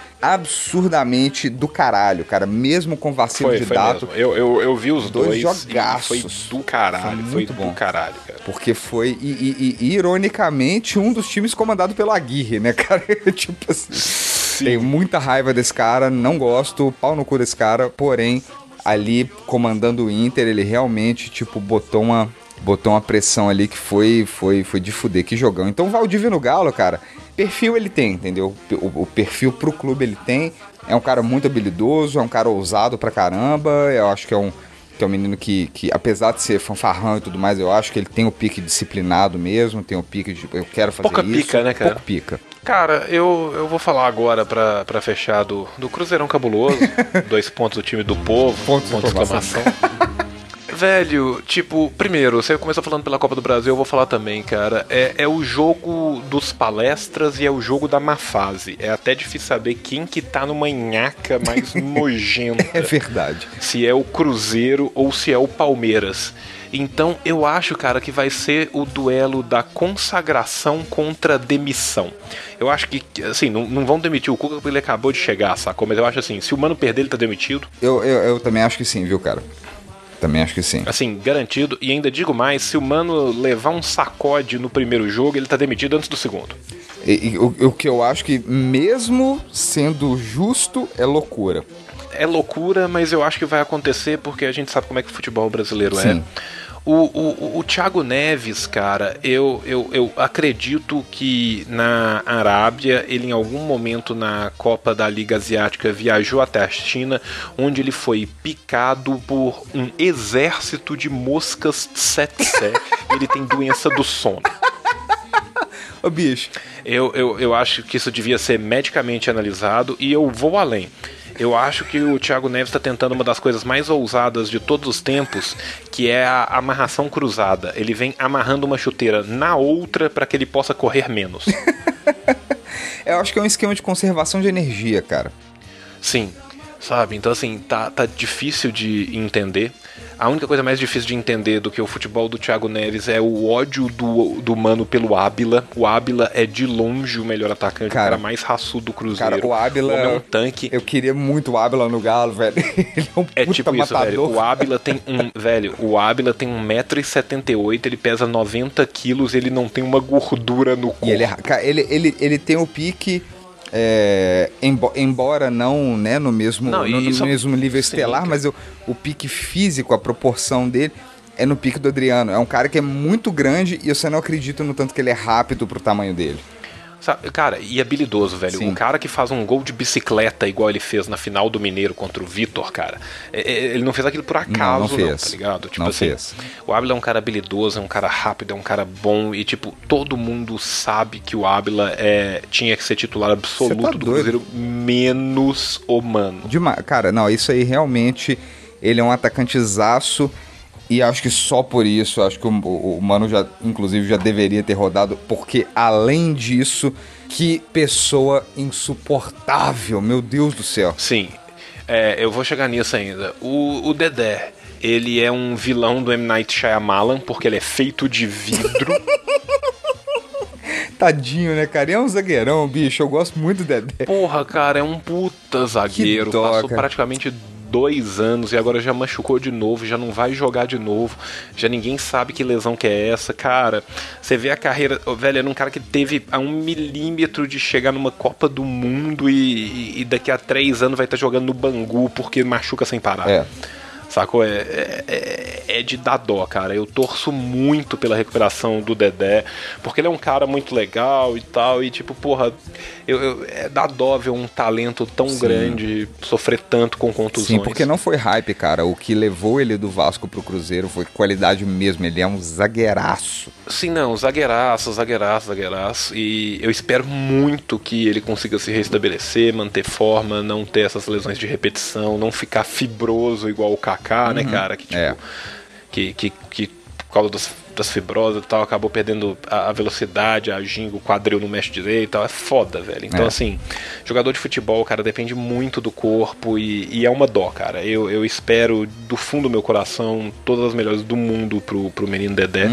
absurdamente do caralho, cara. Mesmo com vacilo Foi, de foi dato. mesmo. Eu, eu, eu vi os Dois dois. jogaços. Foi do caralho. Foi Foi, muito do bom. caralho, cara. Porque foi, e, e- e- ironicamente, um dos times comandado pelo Aguirre, né, [laughs] cara? tipo assim. Tenho muita raiva desse cara, não gosto, pau no cu desse cara, porém, ali comandando o Inter, ele realmente, tipo, botou uma. Botou uma pressão ali que foi, foi, foi de fuder, que jogão. Então o Valdívia no Galo, cara, perfil ele tem, entendeu? O, o perfil pro clube ele tem. É um cara muito habilidoso, é um cara ousado pra caramba. Eu acho que é um, que é um menino que, que, apesar de ser fanfarrão e tudo mais, eu acho que ele tem o pique disciplinado mesmo, tem o pique de eu quero fazer Pouca isso. pica, né, cara? Pouco pica. Cara, eu, eu vou falar agora pra, pra fechar do, do Cruzeirão Cabuloso. [laughs] dois pontos do time do povo. Pontos de ponto de exclamação. Velho, tipo, primeiro, você começou falando pela Copa do Brasil, eu vou falar também, cara. É, é o jogo dos palestras e é o jogo da má fase. É até difícil saber quem que tá numa nhaca mais [laughs] nojenta. É verdade. se é o Cruzeiro ou se é o Palmeiras. Então eu acho, cara, que vai ser o duelo da consagração contra a demissão. Eu acho que, assim, não, não vão demitir o Cuca porque ele acabou de chegar, sacou? Mas eu acho assim, se o Mano perder, ele tá demitido. Eu, eu, eu também acho que sim, viu, cara? Também acho que sim. Assim, garantido. E ainda digo mais, se o Mano levar um sacode no primeiro jogo, ele tá demitido antes do segundo. E, e o, o que eu acho que, mesmo sendo justo, é loucura. É loucura, mas eu acho que vai acontecer porque a gente sabe como é que o futebol brasileiro Sim. é. O, o, o Thiago Neves, cara, eu, eu, eu acredito que na Arábia, ele em algum momento na Copa da Liga Asiática viajou até a China, onde ele foi picado por um exército de moscas tsetse. [laughs] ele tem doença do sono. Ô, bicho, Eu, eu, eu acho que isso devia ser medicamente analisado e eu vou além. Eu acho que o Thiago Neves está tentando uma das coisas mais ousadas de todos os tempos, que é a amarração cruzada. Ele vem amarrando uma chuteira na outra para que ele possa correr menos. [laughs] eu acho que é um esquema de conservação de energia, cara. Sim, sabe? Então, assim, tá, tá difícil de entender. A única coisa mais difícil de entender do que o futebol do Thiago Neves é o ódio do, do mano pelo Ábila. O Ábila é de longe o melhor atacante, Cara, o cara mais raçudo do Cruzeiro. Cara, o Ábila. é um tanque. Eu queria muito o Ábila no Galo, velho. [laughs] Ele é um É puta tipo isso, matador. velho. O Ábila tem um. velho, o Ábila tem 1,78m, ele pesa 90 quilos ele não tem uma gordura no corpo. E ele, é, cara, ele, ele, ele tem o pique. É, embo- embora não né, no mesmo, Não, no, no mesmo nível sim, estelar, cara. mas o, o pique físico, a proporção dele é no pique do Adriano. É um cara que é muito grande e você não acredita no tanto que ele é rápido pro tamanho dele. Sabe, cara, e habilidoso, velho. Sim. O cara que faz um gol de bicicleta igual ele fez na final do Mineiro contra o Vitor, cara. é- é- ele não fez aquilo por acaso, não não, fez. tá ligado? Tipo Não assim, fez. o Ábila é um cara habilidoso, é um cara rápido, é um cara bom e, tipo, todo mundo sabe que o Ábila é, tinha que ser titular absoluto tá do doido. Cruzeiro, menos o Mano. Dema- cara, não, isso aí realmente. Ele é um atacantezaço. E acho que só por isso, acho que o, o- Mano já, inclusive, já deveria ter rodado. Porque além disso, que pessoa insuportável, meu Deus do céu. Sim, é, eu vou chegar nisso ainda. O, o Dedé, ele é um vilão do M. Night Shyamalan, porque ele é feito de vidro. [laughs] Tadinho, né, cara? E é um zagueirão, bicho. Eu gosto muito do Dedé. Porra, cara, é um puta zagueiro. Dó, Passou cara. praticamente dois anos e agora já machucou de novo, já não vai jogar de novo, já ninguém sabe que lesão que é essa. Cara, você vê a carreira. velho, era um cara que teve a um milímetro de chegar numa Copa do Mundo e, e- daqui a três anos vai estar jogando no Bangu porque machuca sem parar. É. Sacou? É, é, é- é de dar dó, cara. Eu torço muito pela recuperação do Dedé, porque ele é um cara muito legal e tal. E tipo, porra, eu, eu, é dá dó ver um talento tão grande sofrer tanto com contusões. Sim, porque não foi hype, cara. O que levou ele do Vasco pro Cruzeiro foi qualidade mesmo. Ele é um zagueiraço. Sim, não, zagueiraço, zagueiraço, zagueiraço. E eu espero muito que ele consiga se restabelecer, manter forma, não ter essas lesões de repetição, não ficar fibroso igual o Kaká, né, cara? Que, tipo, É. que, que, que por causa das, das fibrosas e tal, acabou perdendo a, a velocidade, a ginga, o quadril não mexe direito e tal. É foda, velho. Então, É. assim, jogador de futebol, cara, depende muito do corpo e, e é uma dó, cara. Eu, eu espero do fundo do meu coração todas as melhores do mundo pro, pro menino Dedé.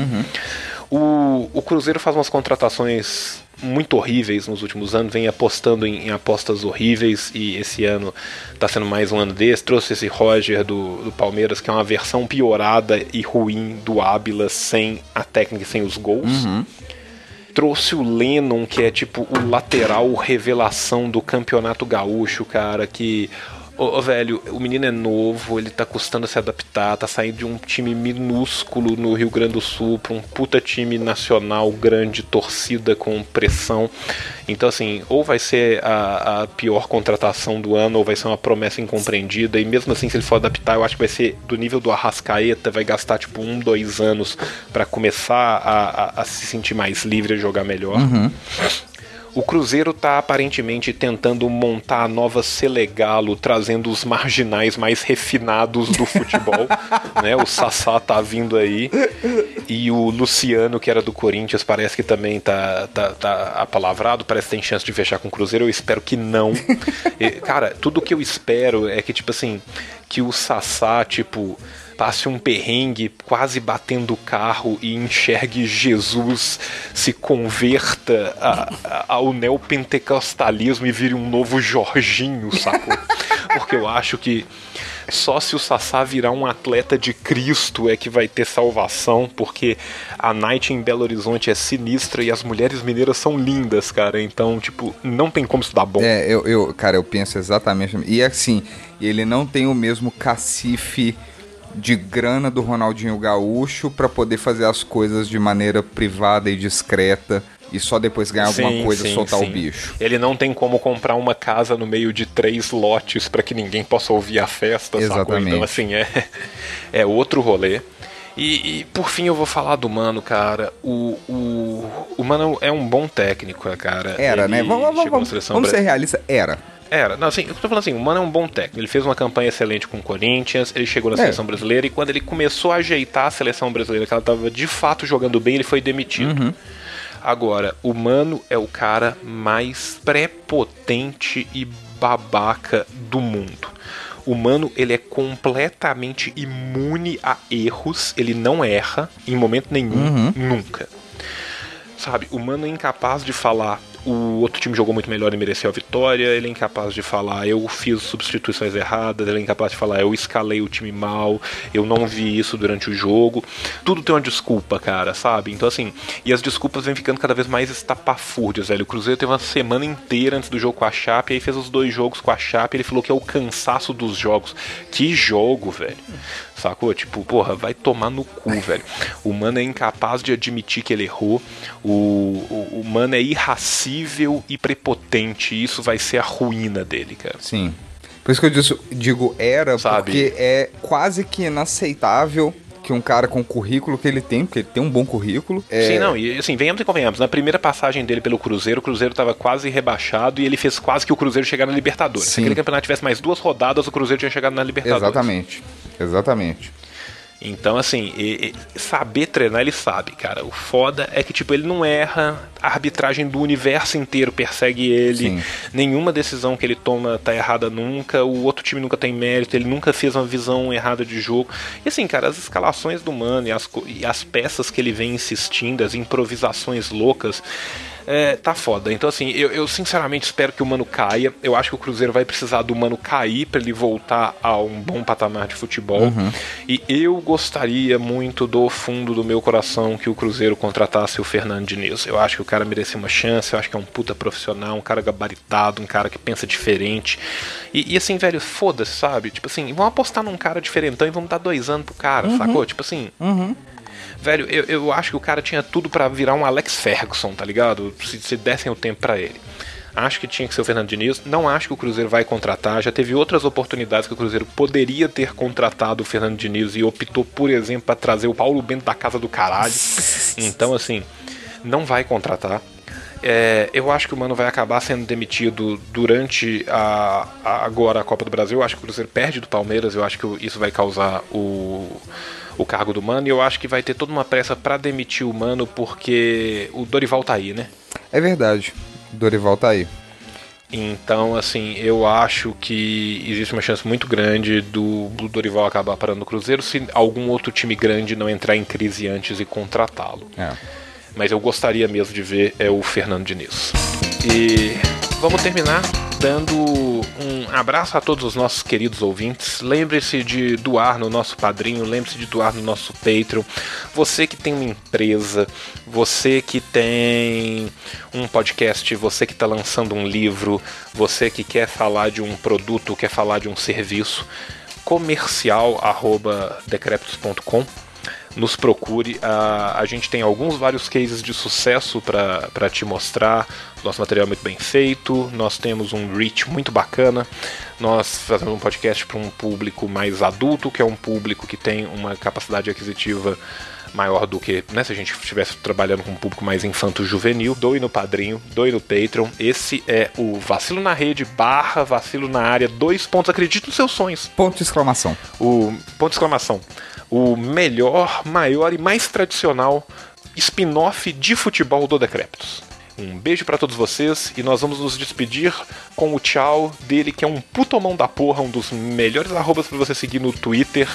O, o Cruzeiro faz umas contratações muito horríveis nos últimos anos, vem apostando em, em apostas horríveis e esse ano tá sendo mais um ano desse. Trouxe esse Roger do, do Palmeiras, que é uma versão piorada e ruim do Ábila sem a técnica e sem os gols. Trouxe o Lennon, que é tipo o lateral revelação do campeonato gaúcho, cara, que. Ô, ô, velho, o menino é novo, ele tá custando se adaptar, tá saindo de um time minúsculo no Rio Grande do Sul pra um puta time nacional grande, torcida com pressão. Então, assim, ou vai ser a, a pior contratação do ano, ou vai ser uma promessa incompreendida. E mesmo assim, se ele for adaptar, eu acho que vai ser do nível do Arrascaeta, vai gastar tipo um, dois anos pra começar a, a- a se sentir mais livre e jogar melhor. O Cruzeiro tá aparentemente tentando montar a nova Selegalo, trazendo os marginais mais refinados do futebol. [laughs] né? O Sassá tá vindo aí. E o Luciano, que era do Corinthians, parece que também tá, tá, tá apalavrado, parece que tem chance de fechar com o Cruzeiro. Eu espero que não. [laughs] E, cara, tudo que eu espero é que, tipo assim, que o Sassá, tipo passe um perrengue quase batendo o carro e enxergue Jesus se converta a- a- ao neopentecostalismo e vire um novo Jorginho, sacou? [laughs] Porque eu acho que só se o Sassá virar um atleta de Cristo é que vai ter salvação, porque a night em Belo Horizonte é sinistra e as mulheres mineiras são lindas, cara. Então, tipo, não tem como isso dar bom. É, eu, eu, cara, eu penso exatamente. E assim, ele não tem o mesmo cacife de grana do Ronaldinho Gaúcho pra poder fazer as coisas de maneira privada e discreta e só depois ganhar alguma Sim, coisa e sim, soltar sim. o bicho. Ele não tem como comprar uma casa no meio de três lotes pra que ninguém possa ouvir a festa, sacou? Exatamente. Então, assim, é, é outro rolê. E, e, por fim eu vou falar do Mano, cara. O, o, o Mano é um bom técnico, cara. Era, Ele né? Vamos, vamos, vamos, vamos ser realistas. Era. Era, não, assim, eu tô falando assim, o Mano é um bom técnico. Ele fez uma campanha excelente com o Corinthians, ele chegou na É. seleção brasileira e quando ele começou a ajeitar a seleção brasileira, que ela tava de fato jogando bem, ele foi demitido. Uhum. Agora, o Mano é o cara mais prepotente e babaca do mundo. O Mano, ele é completamente imune a erros, ele não erra em momento nenhum, nunca sabe, o Mano é incapaz de falar o outro time jogou muito melhor e mereceu a vitória, ele é incapaz de falar eu fiz substituições erradas, ele é incapaz de falar eu escalei o time mal, eu não vi isso durante o jogo. Tudo tem uma desculpa, cara, sabe? Então assim, e as desculpas vêm ficando cada vez mais estapafúrdias, velho. O Cruzeiro teve uma semana inteira antes do jogo com a Chape, aí fez os dois jogos com a Chape, ele falou que é o cansaço dos jogos. Que jogo, velho. Sacou? Tipo, porra, vai tomar no cu, [laughs] velho. O mano é incapaz de admitir que ele errou. O, o, o mano é irracível e prepotente. E isso vai ser a ruína dele, cara. Sim. Por isso que eu digo era, Sabe? porque é quase que inaceitável que um cara com o currículo que ele tem, porque ele tem um bom currículo. É, Sim, não, e assim, venhamos e convenhamos. Na primeira passagem dele pelo Cruzeiro, o Cruzeiro tava quase rebaixado e ele fez quase que o Cruzeiro chegar na Libertadores. Se Sim. aquele campeonato tivesse mais duas rodadas, o Cruzeiro tinha chegado na Libertadores. Exatamente. Exatamente. Então, assim, e- e saber treinar, ele sabe, cara. O foda é que, tipo, ele não erra, a arbitragem do universo inteiro persegue ele, Sim. nenhuma decisão que ele toma tá errada nunca, o outro time nunca tem mérito, ele nunca fez uma visão errada de jogo. E assim, cara, as escalações do Mano e as, e as peças que ele vem insistindo, as improvisações loucas. É, tá foda. Então, assim, eu, eu sinceramente espero que o Mano caia. Eu acho que o Cruzeiro vai precisar do Mano cair pra ele voltar a um bom patamar de futebol. E eu gostaria muito do fundo do meu coração que o Cruzeiro contratasse o Fernando Diniz. Eu acho que o cara merecia uma chance, eu acho que é um puta profissional, um cara gabaritado, um cara que pensa diferente. E, e assim, velho, foda-se, sabe? Tipo assim, vamos apostar num cara diferentão e vamos dar dois anos pro cara, Uhum. sacou? Tipo assim. Velho, eu, eu acho que o cara tinha tudo pra virar um Alex Ferguson, tá ligado? Se, se dessem o tempo pra ele. Acho que tinha que ser o Fernando Diniz. Não acho que o Cruzeiro vai contratar. Já teve outras oportunidades que o Cruzeiro poderia ter contratado o Fernando Diniz e optou, por exemplo, pra trazer o Paulo Bento da casa do caralho. Então, assim, não vai contratar. É, eu acho que o Mano vai acabar sendo demitido durante a, a- agora a Copa do Brasil. Eu acho que o Cruzeiro perde do Palmeiras. Eu acho que isso vai causar o, o cargo do Mano. E eu acho que vai ter toda uma pressa pra demitir o Mano porque o Dorival tá aí, né? É verdade. Dorival tá aí. Então, assim, eu acho que existe uma chance muito grande do, do Dorival acabar parando no Cruzeiro se algum outro time grande não entrar em crise antes e contratá-lo. É. Mas eu gostaria mesmo de ver é o Fernando Diniz. E vamos terminar dando um abraço a todos os nossos queridos ouvintes. Lembre-se de doar no nosso padrinho, lembre-se de doar no nosso Patreon. Você que tem uma empresa, você que tem um podcast, você que está lançando um livro, você que quer falar de um produto, quer falar de um serviço, comercial@decrepitos.com nos procure. A, a gente tem alguns vários cases de sucesso para te mostrar. Nosso material é muito bem feito, nós temos um reach muito bacana. Nós fazemos um podcast para um público mais adulto, que é um público que tem uma capacidade aquisitiva maior do que né, se a gente estivesse trabalhando com um público mais infanto-juvenil. Doe no Padrinho, doe no Patreon. Esse é o Vacilo na Rede barra Vacilo na Área. Dois pontos. Acredite nos seus sonhos Ponto de exclamação. o ponto de exclamação, o melhor, maior e mais tradicional spin-off de futebol do Decréptos. Um beijo pra todos vocês e nós vamos nos despedir com o tchau dele, que é um putomão da porra, um dos melhores arrobas pra você seguir no Twitter,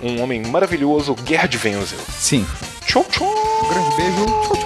um homem maravilhoso, Gerd Wenzel. Sim. Tchau, tchau! Um grande beijo. Tchau, tchau.